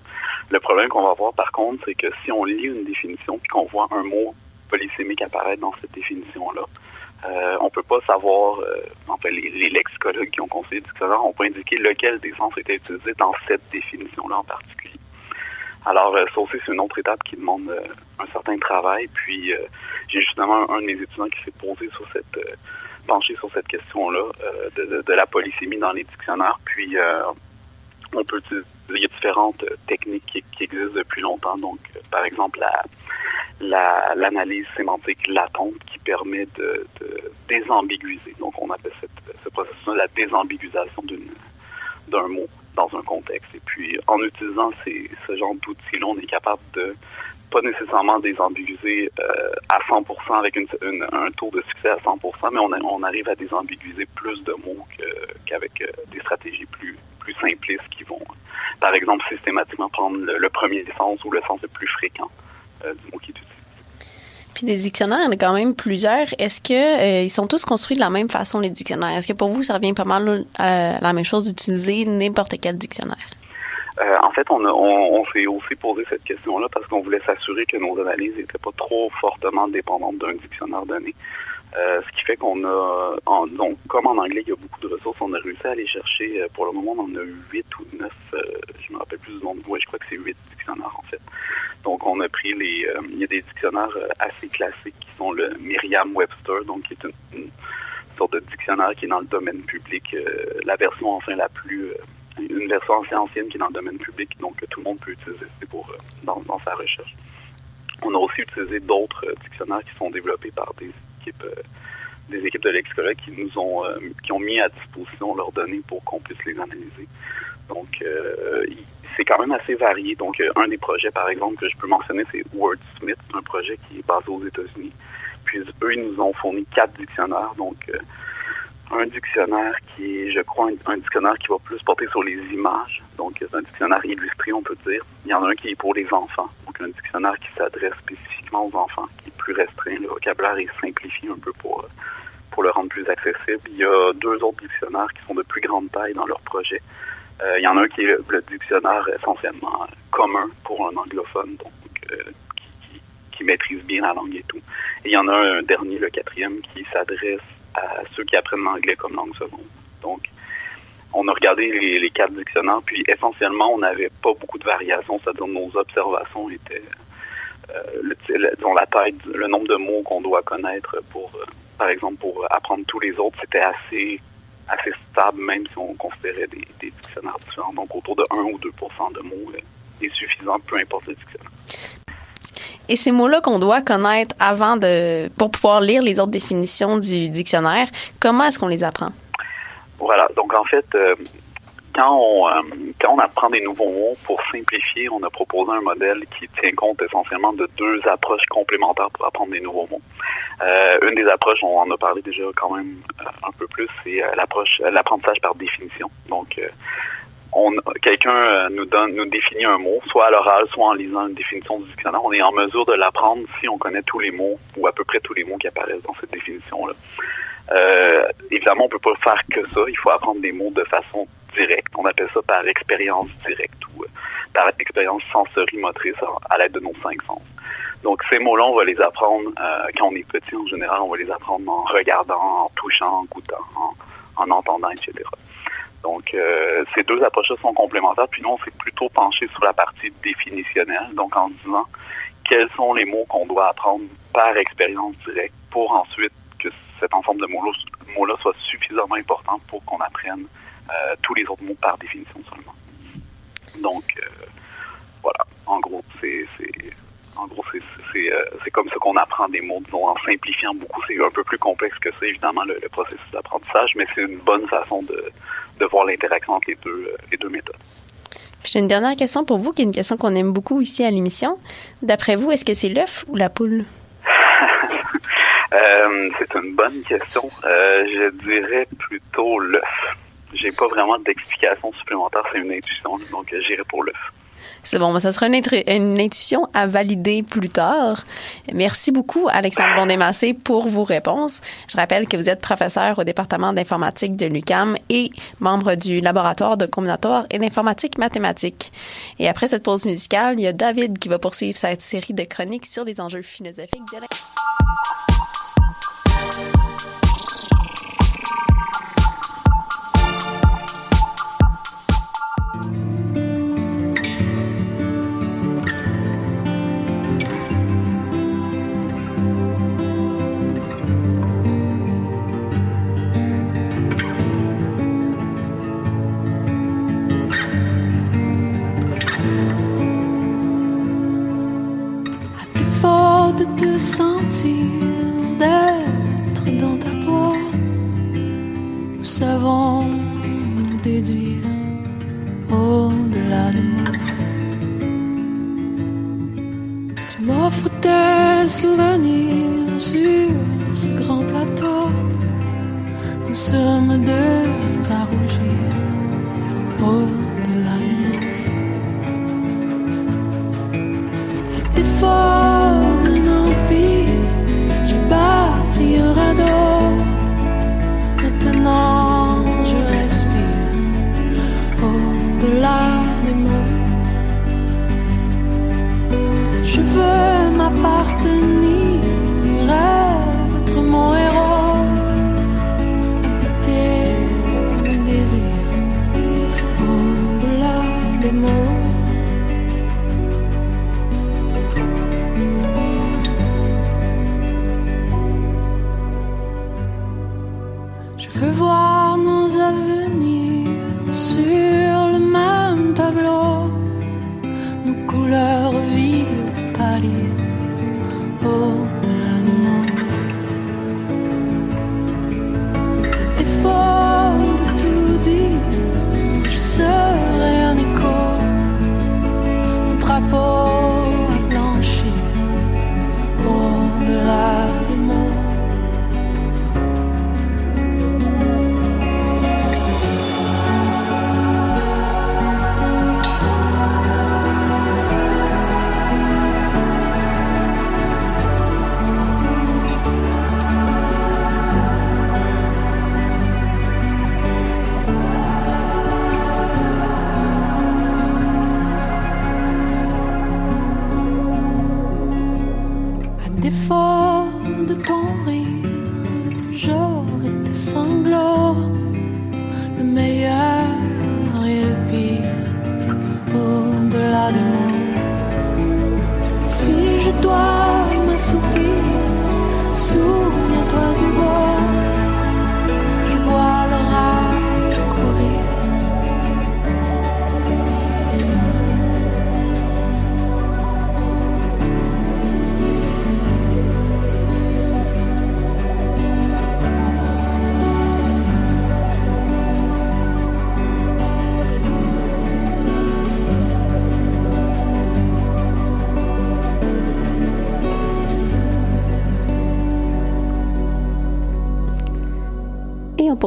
Le problème qu'on va voir, par contre, c'est que si on lit une définition puis qu'on voit un mot polysémique apparaître dans cette définition-là, euh, on peut pas savoir, euh, enfin les, les lexicologues qui ont conseillé le dictionnaire ont pas indiqué lequel des sens était utilisé dans cette définition-là en particulier. Alors euh, ça aussi c'est une autre étape qui demande euh, un certain travail. Puis euh, j'ai justement un, un de mes étudiants qui s'est posé sur cette euh, penché sur cette question-là de, de- de la polysémie dans les dictionnaires. Puis on peut utiliser, il y a différentes euh, techniques qui, qui existent depuis longtemps. Donc euh, par exemple la la- l'analyse sémantique latente qui permet de, désambiguiser. Donc, on appelle cette, ce processus-là la désambiguisation d'un mot dans un contexte. Et puis, en utilisant ces, ce genre d'outils-là, on est capable de pas nécessairement désambiguiser euh, à 100% avec une, une- un taux de succès à 100%, mais on, on arrive à désambiguiser plus de mots qu'avec des stratégies plus, plus simplistes qui vont, par exemple, systématiquement prendre le, premier sens ou le sens le plus fréquent du mot qui est utilisé. Puis des dictionnaires, il y en a quand même plusieurs. Est-ce que ils sont tous construits de la même façon les dictionnaires? Est-ce que pour vous ça revient pas mal à la même chose d'utiliser n'importe quel dictionnaire? Euh, en fait, on, on, s'est aussi posé cette question-là parce qu'on voulait s'assurer que nos analyses n'étaient pas trop fortement dépendantes d'un dictionnaire donné. Euh, ce qui fait qu'on a, donc, comme en anglais, il y a beaucoup de ressources, on a réussi à aller chercher, euh, pour le moment, on en a huit ou neuf, je me rappelle plus du nombre, ouais, je crois que c'est huit dictionnaires, en fait. Donc, on a pris les, il y a des dictionnaires assez classiques qui sont le Merriam-Webster, donc qui est une, sorte de dictionnaire qui est dans le domaine public, la version, enfin, la plus une version assez ancienne qui est dans le domaine public, donc que tout le monde peut utiliser pour, euh, dans, sa recherche. On a aussi utilisé d'autres euh, dictionnaires qui sont développés par des euh, des équipes de lexicologue qui nous ont, qui ont mis à disposition leurs données pour qu'on puisse les analyser. Donc, c'est quand même assez varié. Donc, un des projets, par exemple, que je peux mentionner, c'est Wordsmith, un projet qui est basé aux États-Unis. Puis, eux, ils nous ont fourni quatre dictionnaires. Donc, un dictionnaire qui est, je crois, un, dictionnaire qui va plus porter sur les images. Donc, c'est un dictionnaire illustré, on peut dire. Il y en a un qui est pour les enfants. Donc, un dictionnaire qui s'adresse spécifiquement aux enfants, qui est plus restreint. Le vocabulaire est simplifié un peu pour, pour le rendre plus accessible. Il y a deux autres dictionnaires qui sont de plus grande taille dans leur projet. Euh, il y en a un qui est le, dictionnaire essentiellement commun pour un anglophone, donc euh, qui, qui maîtrise bien la langue et tout. Et il y en a un dernier, le quatrième, qui s'adresse à ceux qui apprennent l'anglais comme langue seconde. Donc, on a regardé les, quatre dictionnaires, puis essentiellement, on n'avait pas beaucoup de variations, c'est-à-dire nos observations étaient, euh, le, la taille, le nombre de mots qu'on doit connaître pour, euh, par exemple, pour apprendre tous les autres, c'était assez assez stable, même si on considérait des, dictionnaires différents. Donc, autour de 1 ou 2% de mots euh, est suffisant, peu importe le dictionnaire. Et ces mots-là qu'on doit connaître avant de, pour pouvoir lire les autres définitions du dictionnaire, comment est-ce qu'on les apprend? Voilà. Donc, en fait, euh, quand on, euh, quand on apprend des nouveaux mots, pour simplifier, on a proposé un modèle qui tient compte essentiellement de deux approches complémentaires pour apprendre des nouveaux mots. Euh, une des approches, on en a parlé déjà quand même un peu plus, c'est l'approche l'apprentissage par définition. Donc, quelqu'un euh, nous donne nous définit un mot, soit à l'oral, soit en lisant une définition du dictionnaire, on est en mesure de l'apprendre si on connaît tous les mots ou à peu près tous les mots qui apparaissent dans cette définition-là. Euh, évidemment, on peut pas faire que ça. Il faut apprendre des mots de façon directe. On appelle ça par expérience directe ou euh, par expérience sensorimotrice à, l'aide de nos cinq sens. Donc ces mots-là, on va les apprendre quand on est petit en général. On va les apprendre en regardant, en touchant, en goûtant, en entendant, etc. Donc, euh, ces deux approches sont complémentaires. Puis nous, on s'est plutôt penché sur la partie définitionnelle, donc en disant quels sont les mots qu'on doit apprendre par expérience directe pour ensuite que cet ensemble de mots-là soit suffisamment important pour qu'on apprenne euh, tous les autres mots par définition seulement. Donc, euh, voilà. En gros, c'est en gros, c'est comme ça qu'on apprend des mots, disons, en simplifiant beaucoup. C'est un peu plus complexe que ça, évidemment, le processus d'apprentissage, mais c'est une bonne façon de, de voir l'interaction entre les deux, euh, les deux méthodes. J'ai une dernière question pour vous, qui est une question qu'on aime beaucoup ici à l'émission. D'après vous, est-ce que c'est l'œuf ou la poule? [laughs] Euh, c'est une bonne question. Euh, je dirais plutôt l'œuf. J'ai pas vraiment d'explication supplémentaire, c'est une intuition, donc j'irai pour l'œuf. C'est bon, ça sera une, une, intuition à valider plus tard. Merci beaucoup, Alexandre Bondémassé, pour vos réponses. Je rappelle que vous êtes professeur au département d'informatique de l'UCAM et membre du laboratoire de combinatoire et d'informatique mathématique. Et après cette pause musicale, il y a David qui va poursuivre cette série de chroniques sur les enjeux philosophiques de la...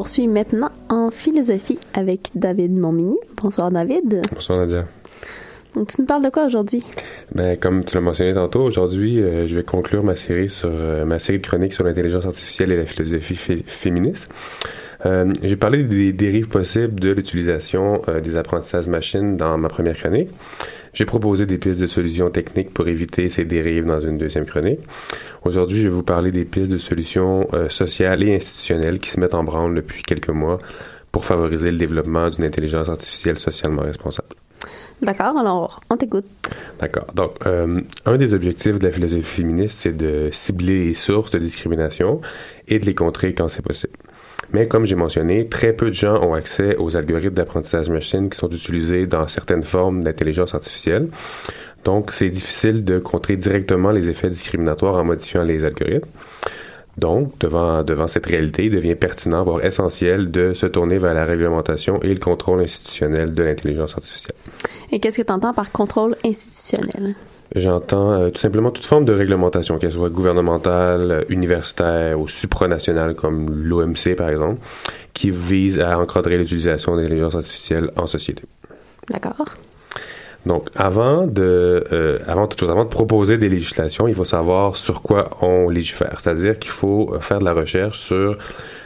poursuit maintenant en philosophie avec David Montmigny. Bonsoir David. Bonsoir Nadia. Donc tu nous parles de quoi aujourd'hui? Ben, comme tu l'as mentionné tantôt, aujourd'hui, euh, je vais conclure ma série sur euh, ma série de chroniques sur l'intelligence artificielle et la philosophie fé- féministe. Euh, J'ai parlé des dérives possibles de l'utilisation euh, des apprentissages machines dans ma première chronique. J'ai proposé des pistes de solutions techniques pour éviter ces dérives dans une deuxième chronique. Aujourd'hui, je vais vous parler des pistes de solutions euh, sociales et institutionnelles qui se mettent en branle depuis quelques mois pour favoriser le développement d'une intelligence artificielle socialement responsable. D'accord, alors on t'écoute. D'accord. Donc, euh, un des objectifs de la philosophie féministe, c'est de cibler les sources de discrimination et de les contrer quand c'est possible. Mais comme j'ai mentionné, très peu de gens ont accès aux algorithmes d'apprentissage machine qui sont utilisés dans certaines formes d'intelligence artificielle. Donc, c'est difficile de contrer directement les effets discriminatoires en modifiant les algorithmes. Donc, devant, cette réalité, il devient pertinent, voire essentiel, de se tourner vers la réglementation et le contrôle institutionnel de l'intelligence artificielle. Et qu'est-ce que tu entends par contrôle institutionnel? J'entends euh, tout simplement toute forme de réglementation, qu'elle soit gouvernementale, euh, universitaire ou supranationale, comme l'OMC par exemple, qui vise à encadrer l'utilisation de l'intelligence artificielle en société. D'accord. Donc, avant de, euh, avant toute chose, avant de proposer des législations, il faut savoir sur quoi on légifère. C'est-à-dire qu'il faut faire de la recherche sur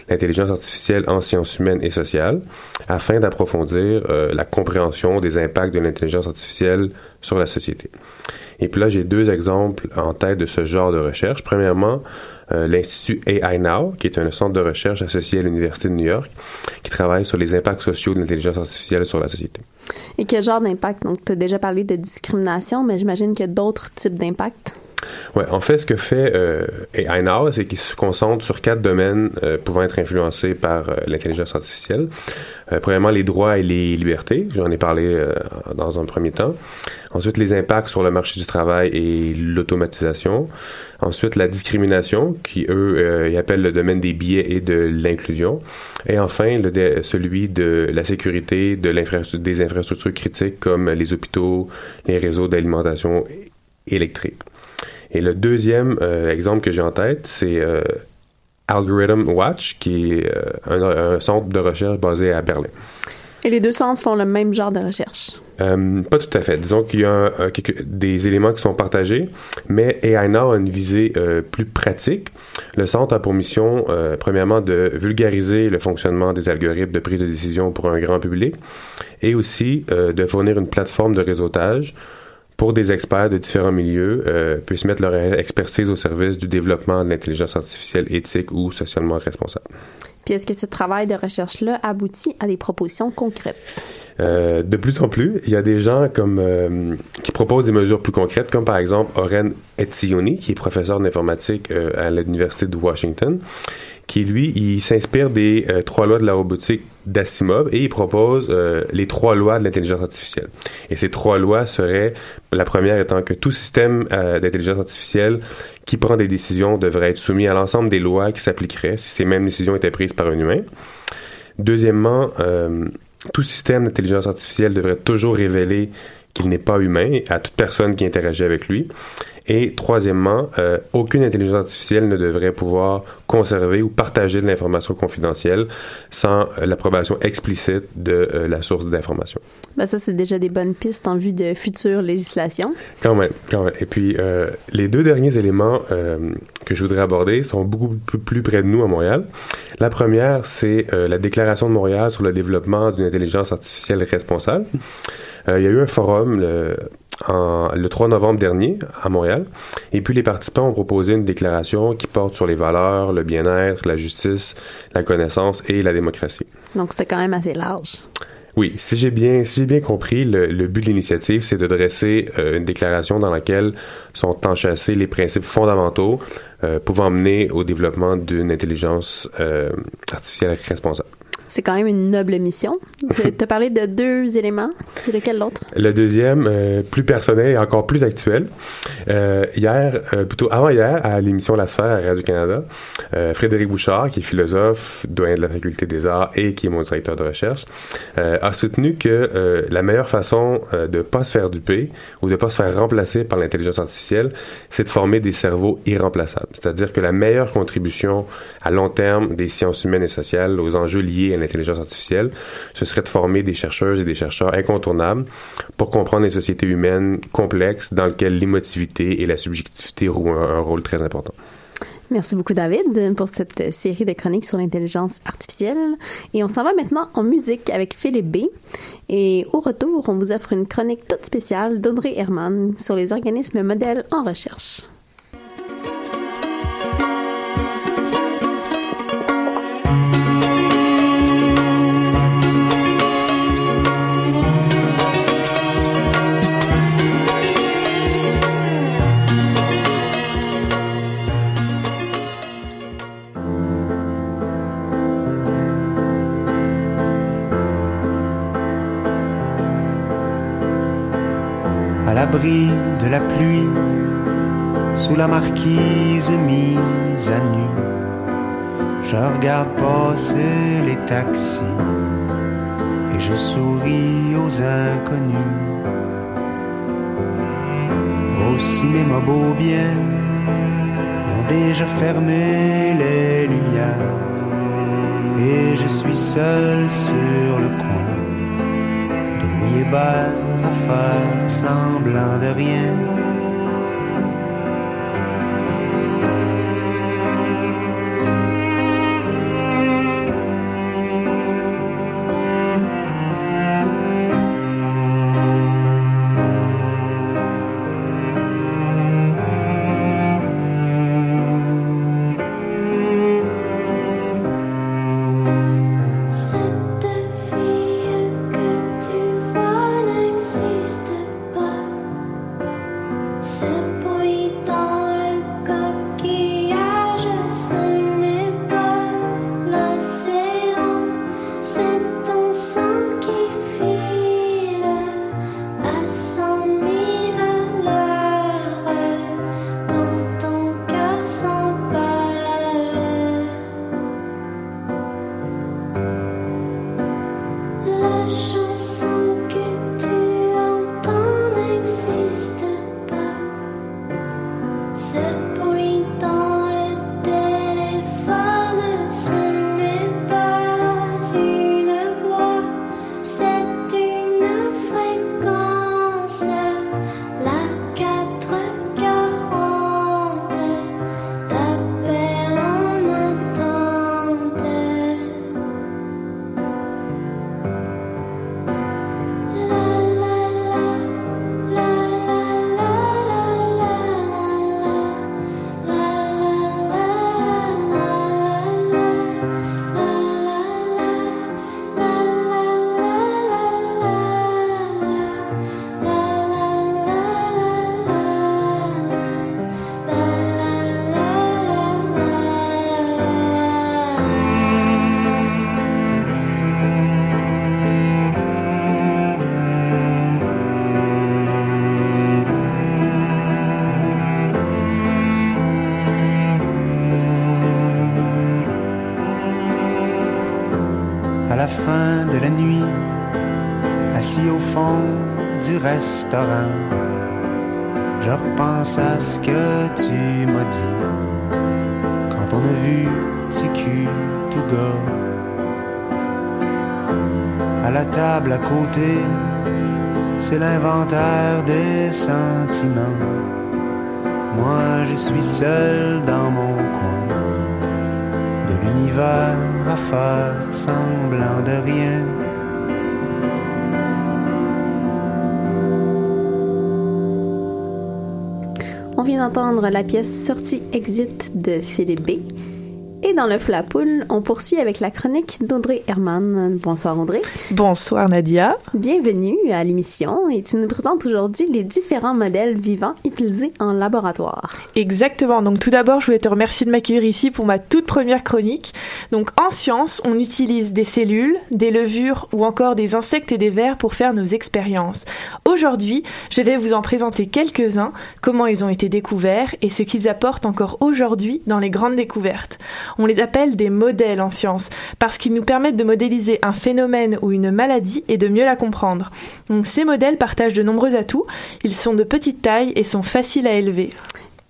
l'intelligence artificielle en sciences humaines et sociales afin d'approfondir euh, la compréhension des impacts de l'intelligence artificielle sur la société. Et puis là, j'ai deux exemples en tête de ce genre de recherche. Premièrement, euh, l'Institut AI Now, qui est un centre de recherche associé à l'Université de New York, qui travaille sur les impacts sociaux de l'intelligence artificielle sur la société. Et quel genre d'impact? Donc, tu as déjà parlé de discrimination, mais j'imagine qu'il y a d'autres types d'impacts. Ouais, en fait, ce que fait euh, c'est qu'il se concentre sur quatre domaines euh, pouvant être influencés par euh, l'intelligence artificielle. Euh, premièrement, les droits et les libertés. J'en ai parlé euh, dans un premier temps. Ensuite, les impacts sur le marché du travail et l'automatisation. Ensuite, la discrimination, qui eux, ils appellent le domaine des biais et de l'inclusion. Et enfin, le celui de la sécurité des infrastructures critiques comme les hôpitaux, les réseaux d'alimentation électrique. Et le deuxième euh, exemple que j'ai en tête, c'est euh, Algorithm Watch, qui est euh, un, un centre de recherche basé à Berlin. Et les deux centres font le même genre de recherche? Euh, pas tout à fait. Disons qu'il y a un- un- quelques- des éléments qui sont partagés, mais AI Now a une visée euh, plus pratique. Le centre a pour mission, euh, premièrement, de vulgariser le fonctionnement des algorithmes de prise de décision pour un grand public et aussi euh, de fournir une plateforme de réseautage pour des experts de différents milieux euh, puissent mettre leur expertise au service du développement de l'intelligence artificielle éthique ou socialement responsable. Puis est-ce que ce travail de recherche-là aboutit à des propositions concrètes? Euh, de plus en plus, il y a des gens comme euh, qui proposent des mesures plus concrètes, comme par exemple Oren Etzioni, qui est professeur d'informatique à l'université de Washington, qui lui, il s'inspire des euh, trois lois de la robotique d'Asimov et il propose euh, les trois lois de l'intelligence artificielle. Et ces trois lois seraient la première étant que tout système euh, d'intelligence artificielle qui prend des décisions devrait être soumis à l'ensemble des lois qui s'appliqueraient si ces mêmes décisions étaient prises par un humain. Deuxièmement, tout système d'intelligence artificielle devrait toujours révéler qu'il n'est pas humain à toute personne qui interagit avec lui. Et troisièmement, euh, aucune intelligence artificielle ne devrait pouvoir conserver ou partager de l'information confidentielle sans euh, l'approbation explicite de euh, la source d'information. Ben ça, c'est déjà des bonnes pistes en vue de futures législations. Quand même, quand même. Et puis, les deux derniers éléments que je voudrais aborder sont beaucoup plus, plus près de nous à Montréal. La première, c'est la Déclaration de Montréal sur le développement d'une intelligence artificielle responsable. Il y a eu un forum le, en- le 3 novembre dernier à Montréal, et puis les participants ont proposé une déclaration qui porte sur les valeurs, le bien-être, la justice, la connaissance et la démocratie. Donc, c'était quand même assez large. Oui, si j'ai bien, si bien compris, le, le but de l'initiative, c'est de dresser euh, une déclaration dans laquelle sont enchâssés les principes fondamentaux euh, pouvant mener au développement d'une intelligence euh, artificielle responsable. C'est quand même une noble mission. [laughs] Tu as parlé de deux éléments. C'est lequel l'autre? Le deuxième, euh, plus personnel et encore plus actuel. Euh, hier, euh, plutôt avant-hier, à l'émission La Sphère à Radio-Canada, Frédéric Bouchard, qui est philosophe, doyen de la Faculté des Arts et qui est mon directeur de recherche, a soutenu que la meilleure façon de pas se faire duper ou de pas se faire remplacer par l'intelligence artificielle, c'est de former des cerveaux irremplaçables. C'est-à-dire que la meilleure contribution à long terme des sciences humaines et sociales aux enjeux liés à l'intelligence artificielle, ce serait de former des chercheuses et des chercheurs incontournables pour comprendre les sociétés humaines complexes dans lesquelles l'émotivité et la subjectivité jouent un, rôle très important. Merci beaucoup, David, pour cette série de chroniques sur l'intelligence artificielle. Et on s'en va maintenant en musique avec Philippe B. Et au retour, on vous offre une chronique toute spéciale d'Audrey Herman sur les organismes modèles en recherche. À l'abri de la pluie, sous la marquise mise à nu. Je regarde passer les taxis et je souris aux inconnus. Au cinéma beau bien, ont déjà fermé les lumières et je suis seul sur le coin de Louis à faire semblant de rien. Je repense à ce que tu m'as dit quand on a vu TQ tout gars à la table à côté, c'est l'inventaire des sentiments. Moi, je suis seul dans mon coin de l'univers à faire semblant de rien. D'entendre la pièce Sortie Exit de Philippe B. Et dans le la poule, on poursuit avec la chronique d'Audrey Herman. Bonsoir Audrey. Bonsoir Nadia. Bienvenue à l'émission et tu nous présentes aujourd'hui les différents modèles vivants utilisés en laboratoire. Exactement. Donc tout d'abord, je voulais te remercier de m'accueillir ici pour ma toute première chronique. Donc en science, on utilise des cellules, des levures ou encore des insectes et des vers pour faire nos expériences. Aujourd'hui, je vais vous en présenter quelques-uns, comment ils ont été découverts et ce qu'ils apportent encore aujourd'hui dans les grandes découvertes. On les appelle des modèles en science parce qu'ils nous permettent de modéliser un phénomène ou une maladie et de mieux la comprendre. Donc ces modèles partagent de nombreux atouts, ils sont de petite taille et sont faciles à élever.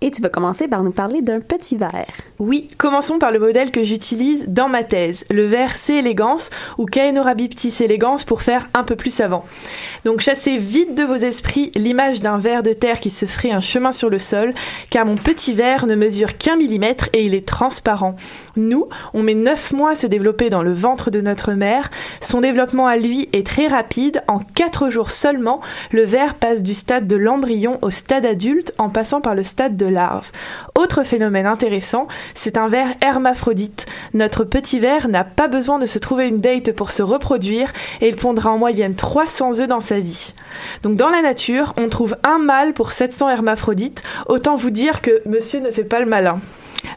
Et tu vas commencer par nous parler d'un petit verre. Oui, commençons par le modèle que j'utilise dans ma thèse, le verre C élégance ou Caenorhabiptis élégance pour faire un peu plus savant. Donc chassez vite de vos esprits l'image d'un verre de terre qui se ferait un chemin sur le sol, car mon petit verre ne mesure qu'un millimètre et il est transparent. Nous, on met 9 mois à se développer dans le ventre de notre mère. Son développement à lui est très rapide. En 4 jours seulement, le verre passe du stade de l'embryon au stade adulte en passant par le stade de larve. Autre phénomène intéressant, c'est un ver hermaphrodite. Notre petit ver n'a pas besoin de se trouver une date pour se reproduire et il pondra en moyenne 300 œufs dans sa vie. Donc dans la nature, on trouve un mâle pour 700 hermaphrodites. Autant vous dire que monsieur ne fait pas le malin.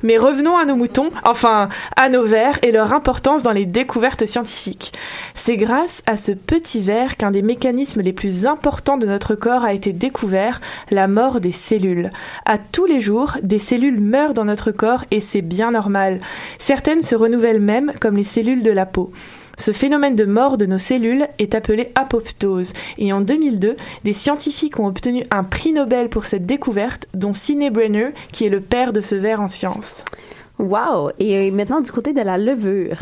Mais revenons à nos moutons, enfin à nos vers et leur importance dans les découvertes scientifiques. C'est grâce à ce petit ver qu'un des mécanismes les plus importants de notre corps a été découvert, la mort des cellules. À tous les jours, des cellules meurent dans notre corps et c'est bien normal. Certaines se renouvellent même, comme les cellules de la peau. Ce phénomène de mort de nos cellules est appelé apoptose et en 2002, des scientifiques ont obtenu un prix Nobel pour cette découverte, dont Sidney Brenner, qui est le père de ce ver en sciences. Wow! Et maintenant du côté de la levure.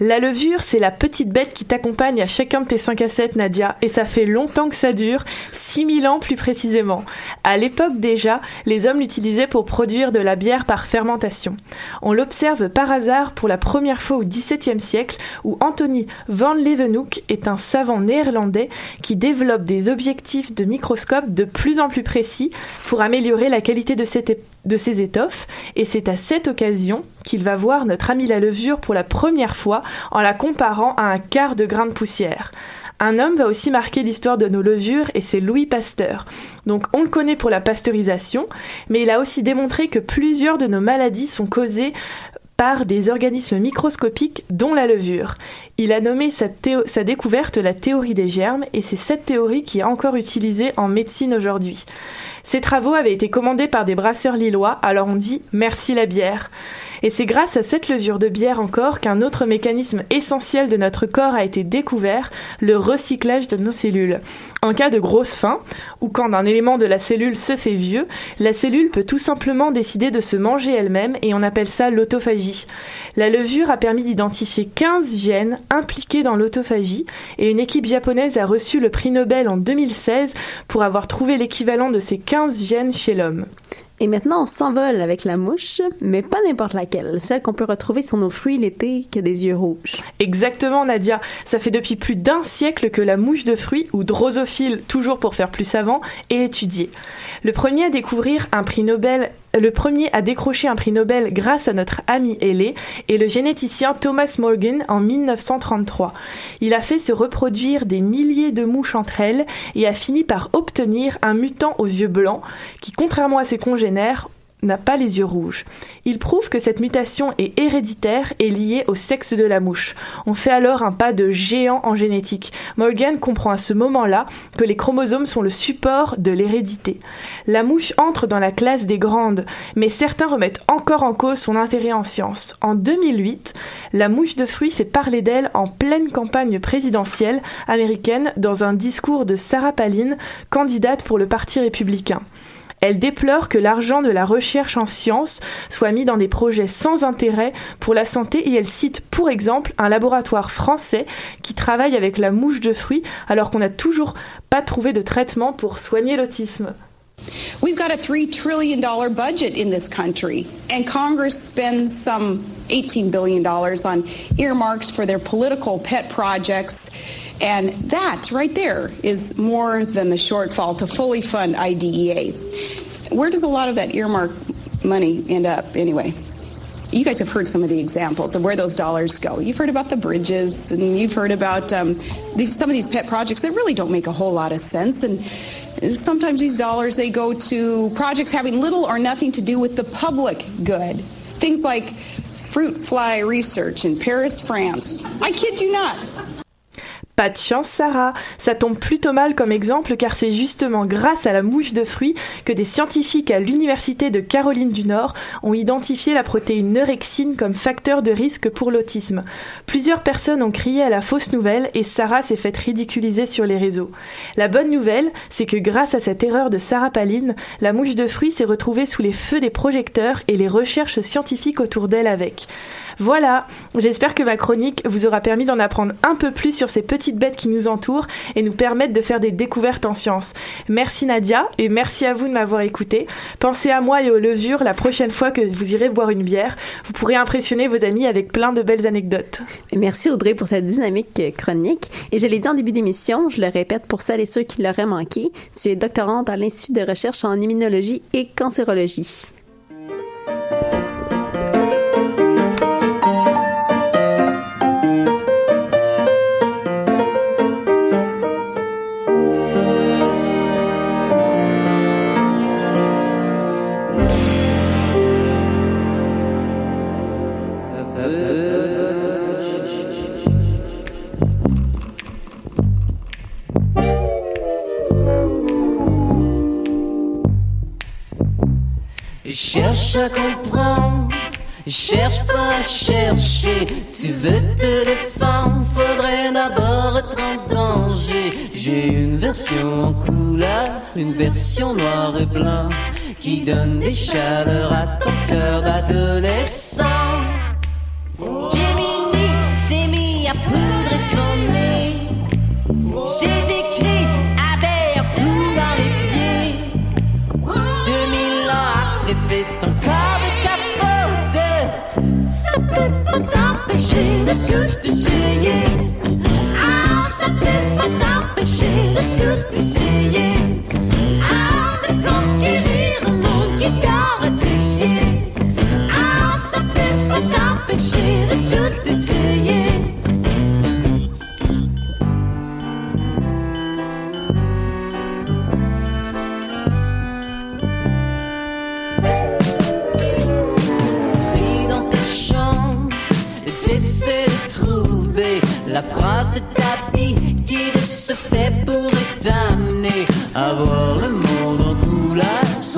La levure, c'est la petite bête qui t'accompagne à chacun de tes 5 à 7, Nadia, et ça fait longtemps que ça dure, 6000 ans plus précisément. À l'époque déjà, les hommes l'utilisaient pour produire de la bière par fermentation. On l'observe par hasard pour la première fois au XVIIe siècle, où Anthony van Leeuwenhoek est un savant néerlandais qui développe des objectifs de microscope de plus en plus précis pour améliorer la qualité de cette de ses étoffes, et c'est à cette occasion qu'il va voir notre ami la levure pour la première fois en la comparant à un quart de grain de poussière. Un homme va aussi marquer l'histoire de nos levures et c'est Louis Pasteur. Donc on le connaît pour la pasteurisation, mais il a aussi démontré que plusieurs de nos maladies sont causées par des organismes microscopiques dont la levure. Il a nommé sa, découverte la théorie des germes et c'est cette théorie qui est encore utilisée en médecine aujourd'hui. Ces travaux avaient été commandés par des brasseurs lillois, alors on dit merci la bière. Et c'est grâce à cette levure de bière encore qu'un autre mécanisme essentiel de notre corps a été découvert, le recyclage de nos cellules. En cas de grosse faim, ou quand un élément de la cellule se fait vieux, la cellule peut tout simplement décider de se manger elle-même et on appelle ça l'autophagie. La levure a permis d'identifier 15 gènes impliqués dans l'autophagie et une équipe japonaise a reçu le prix Nobel en 2016 pour avoir trouvé l'équivalent de ces 15 gènes chez l'homme. Et maintenant, on s'envole avec la mouche, mais pas n'importe laquelle, celle qu'on peut retrouver sur nos fruits l'été qui a des yeux rouges. Exactement, Nadia. Ça fait depuis plus d'un siècle que la mouche de fruits, ou drosophile, toujours pour faire plus savant, est étudiée. Le premier à découvrir un prix Nobel le premier à décrocher un prix Nobel grâce à notre ami ailé est le généticien Thomas Morgan en 1933. Il a fait se reproduire des milliers de mouches entre elles et a fini par obtenir un mutant aux yeux blancs qui, contrairement à ses congénères, n'a pas les yeux rouges. Il prouve que cette mutation est héréditaire et liée au sexe de la mouche. On fait alors un pas de géant en génétique. Morgan comprend à ce moment-là que les chromosomes sont le support de l'hérédité. La mouche entre dans la classe des grandes, mais certains remettent encore en cause son intérêt en sciences. En 2008, la mouche de fruits fait parler d'elle en pleine campagne présidentielle américaine dans un discours de Sarah Palin, candidate pour le Parti républicain. Elle déplore que l'argent de la recherche en sciences soit mis dans des projets sans intérêt pour la santé et elle cite pour exemple un laboratoire français qui travaille avec la mouche de fruits alors qu'on n'a toujours pas trouvé de traitement pour soigner l'autisme. We've got a $3 trillion budget in this country, and Congress spends some $18 billion on earmarks for their political pet projects. And that right there is more than the shortfall to fully fund IDEA. Where does a lot of that earmark money end up anyway? You guys have heard some of the examples of where those dollars go. You've heard about the bridges, and you've heard about um, these, some of these pet projects that really don't make a whole lot of sense. And sometimes these dollars they go to projects having little or nothing to do with the public good. Things like fruit fly research in Paris, France. I kid you not. Pas de chance, Sarah. Ça tombe plutôt mal comme exemple car c'est justement grâce à la mouche de fruits que des scientifiques à l'Université de Caroline du Nord ont identifié la protéine neurexine comme facteur de risque pour l'autisme. Plusieurs personnes ont crié à la fausse nouvelle et Sarah s'est faite ridiculiser sur les réseaux. La bonne nouvelle, c'est que grâce à cette erreur de Sarah Palin, la mouche de fruits s'est retrouvée sous les feux des projecteurs et les recherches scientifiques autour d'elle avec. Voilà, j'espère que ma chronique vous aura permis d'en apprendre un peu plus sur ces petites bêtes qui nous entourent et nous permettent de faire des découvertes en sciences. Merci Nadia et merci à vous de m'avoir écouté. Pensez à moi et aux levures la prochaine fois que vous irez boire une bière. Vous pourrez impressionner vos amis avec plein de belles anecdotes. Merci Audrey pour cette dynamique chronique. Et je l'ai dit en début d'émission, je le répète pour celles et ceux qui l'auraient manqué, tu es doctorante à l'Institut de recherche en immunologie et cancérologie. À comprendre, cherche pas à chercher. Tu veux te défendre, faudrait d'abord être en danger. J'ai une version couleur, une version noir et blanc, qui donne des chaleurs à ton cœur d'adolescent.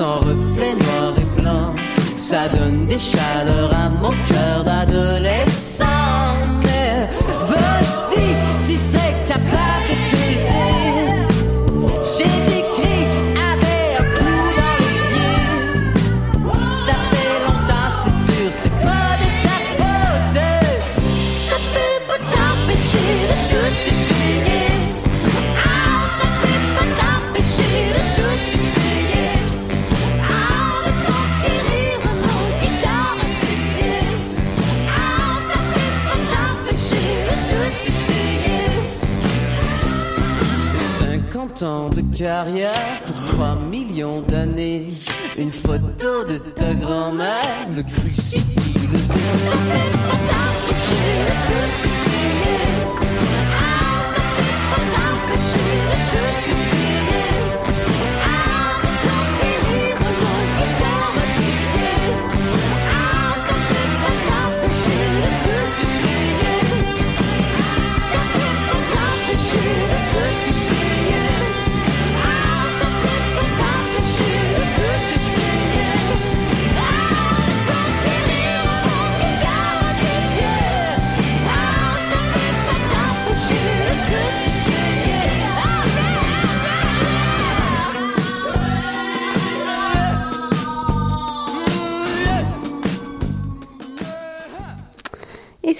Sans reflet noir et blanc. Ça donne des chaleurs carrière pour 3 millions d'années. Une photo de ta grand-mère, le crucifix, le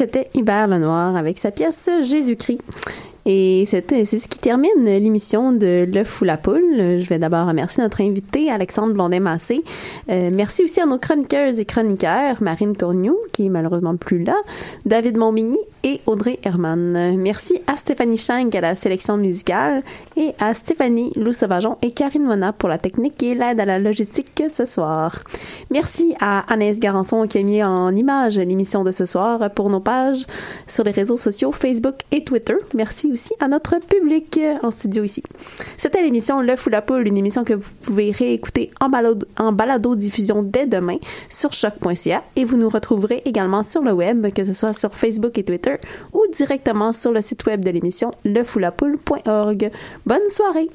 c'était Hubert Lenoir avec sa pièce Jésus-Christ. Et c'était, c'est ce qui termine l'émission de L'œuf ou la poule. Je vais d'abord remercier notre invité, Alexandre Blondin-Massé. Euh, merci aussi à nos chroniqueuses et chroniqueurs, Marine Corniou, qui est malheureusement plus là, David Montmigny et Audrey Herman. Merci à Stéphanie Schenck à la sélection musicale et à Stéphanie Lou Sauvageon et Karine Mona pour la technique et l'aide à la logistique ce soir. Merci à Annès Garançon qui a mis en image l'émission de ce soir pour nos pages sur les réseaux sociaux Facebook et Twitter. Merci aussi à notre public en studio ici. C'était l'émission L'œuf ou la poule, une émission que vous pouvez réécouter en balado, en balado diffusion dès demain sur choc.ca et vous nous retrouverez également sur le web, que ce soit sur Facebook et Twitter ou directement sur le site web de l'émission lefoulapoule.org. Bonne soirée!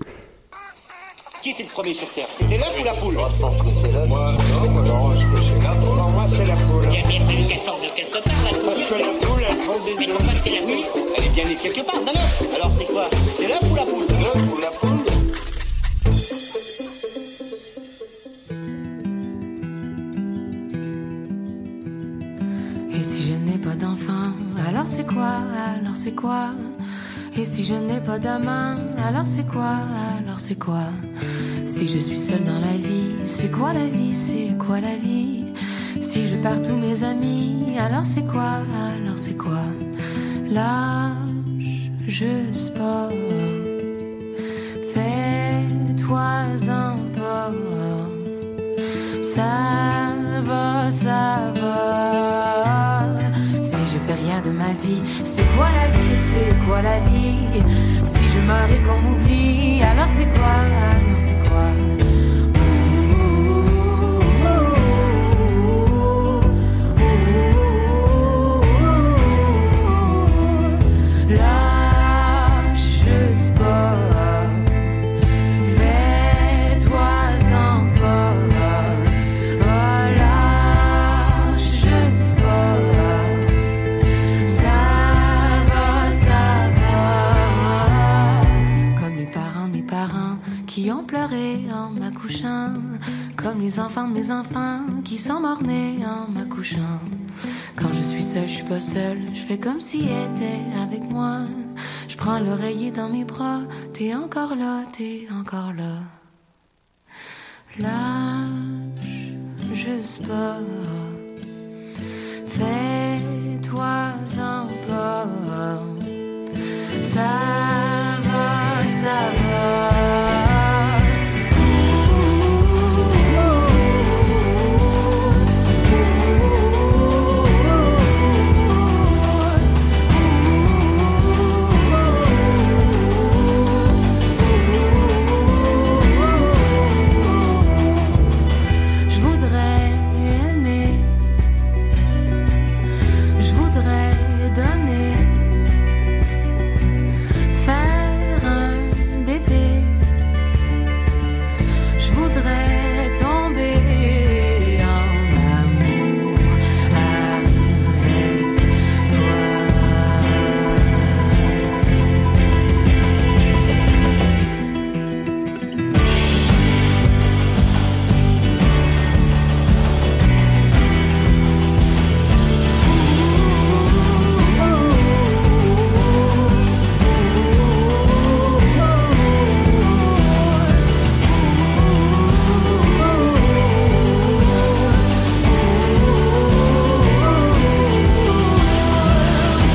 Qui était le premier sur Terre? C'était l'œuf ou la poule? Moi, je pense que c'est l'œuf. Moi, non, moi, non, je pense que c'est poule. Pour moi, c'est la poule. Il a bien fallu qu'elle sorte de quelque part, la poule. Parce que la poule, Mais pourquoi c'est la nuit Elle est bien née quelque part, d'un œuf. Alors c'est quoi? C'est l'œuf ou la poule? L'œuf ou la poule. Et si je n'ai pas d'enfant, alors c'est quoi? Alors c'est quoi? Et si je n'ai pas d'amant, alors c'est quoi? Alors c'est quoi? Si je suis seule dans la vie, c'est quoi la vie? C'est quoi la vie? Si je perds tous mes amis, alors c'est quoi? Alors c'est quoi? Lâche juste pas. Fais-toi-en pas. Ça va, ça va. Si je fais rien de ma vie, c'est quoi la vie, c'est quoi la vie? Si je meurs et qu'on m'oublie, alors c'est quoi, alors c'est quoi? Les enfants de mes enfants qui sont morts-nés en m'accouchant. Quand je suis seule, je suis pas seule. Je fais comme s'il était avec moi. Je prends l'oreiller dans mes bras. T'es encore là, t'es encore là. Lâche juste pas. Fais-toi-en pas. Ça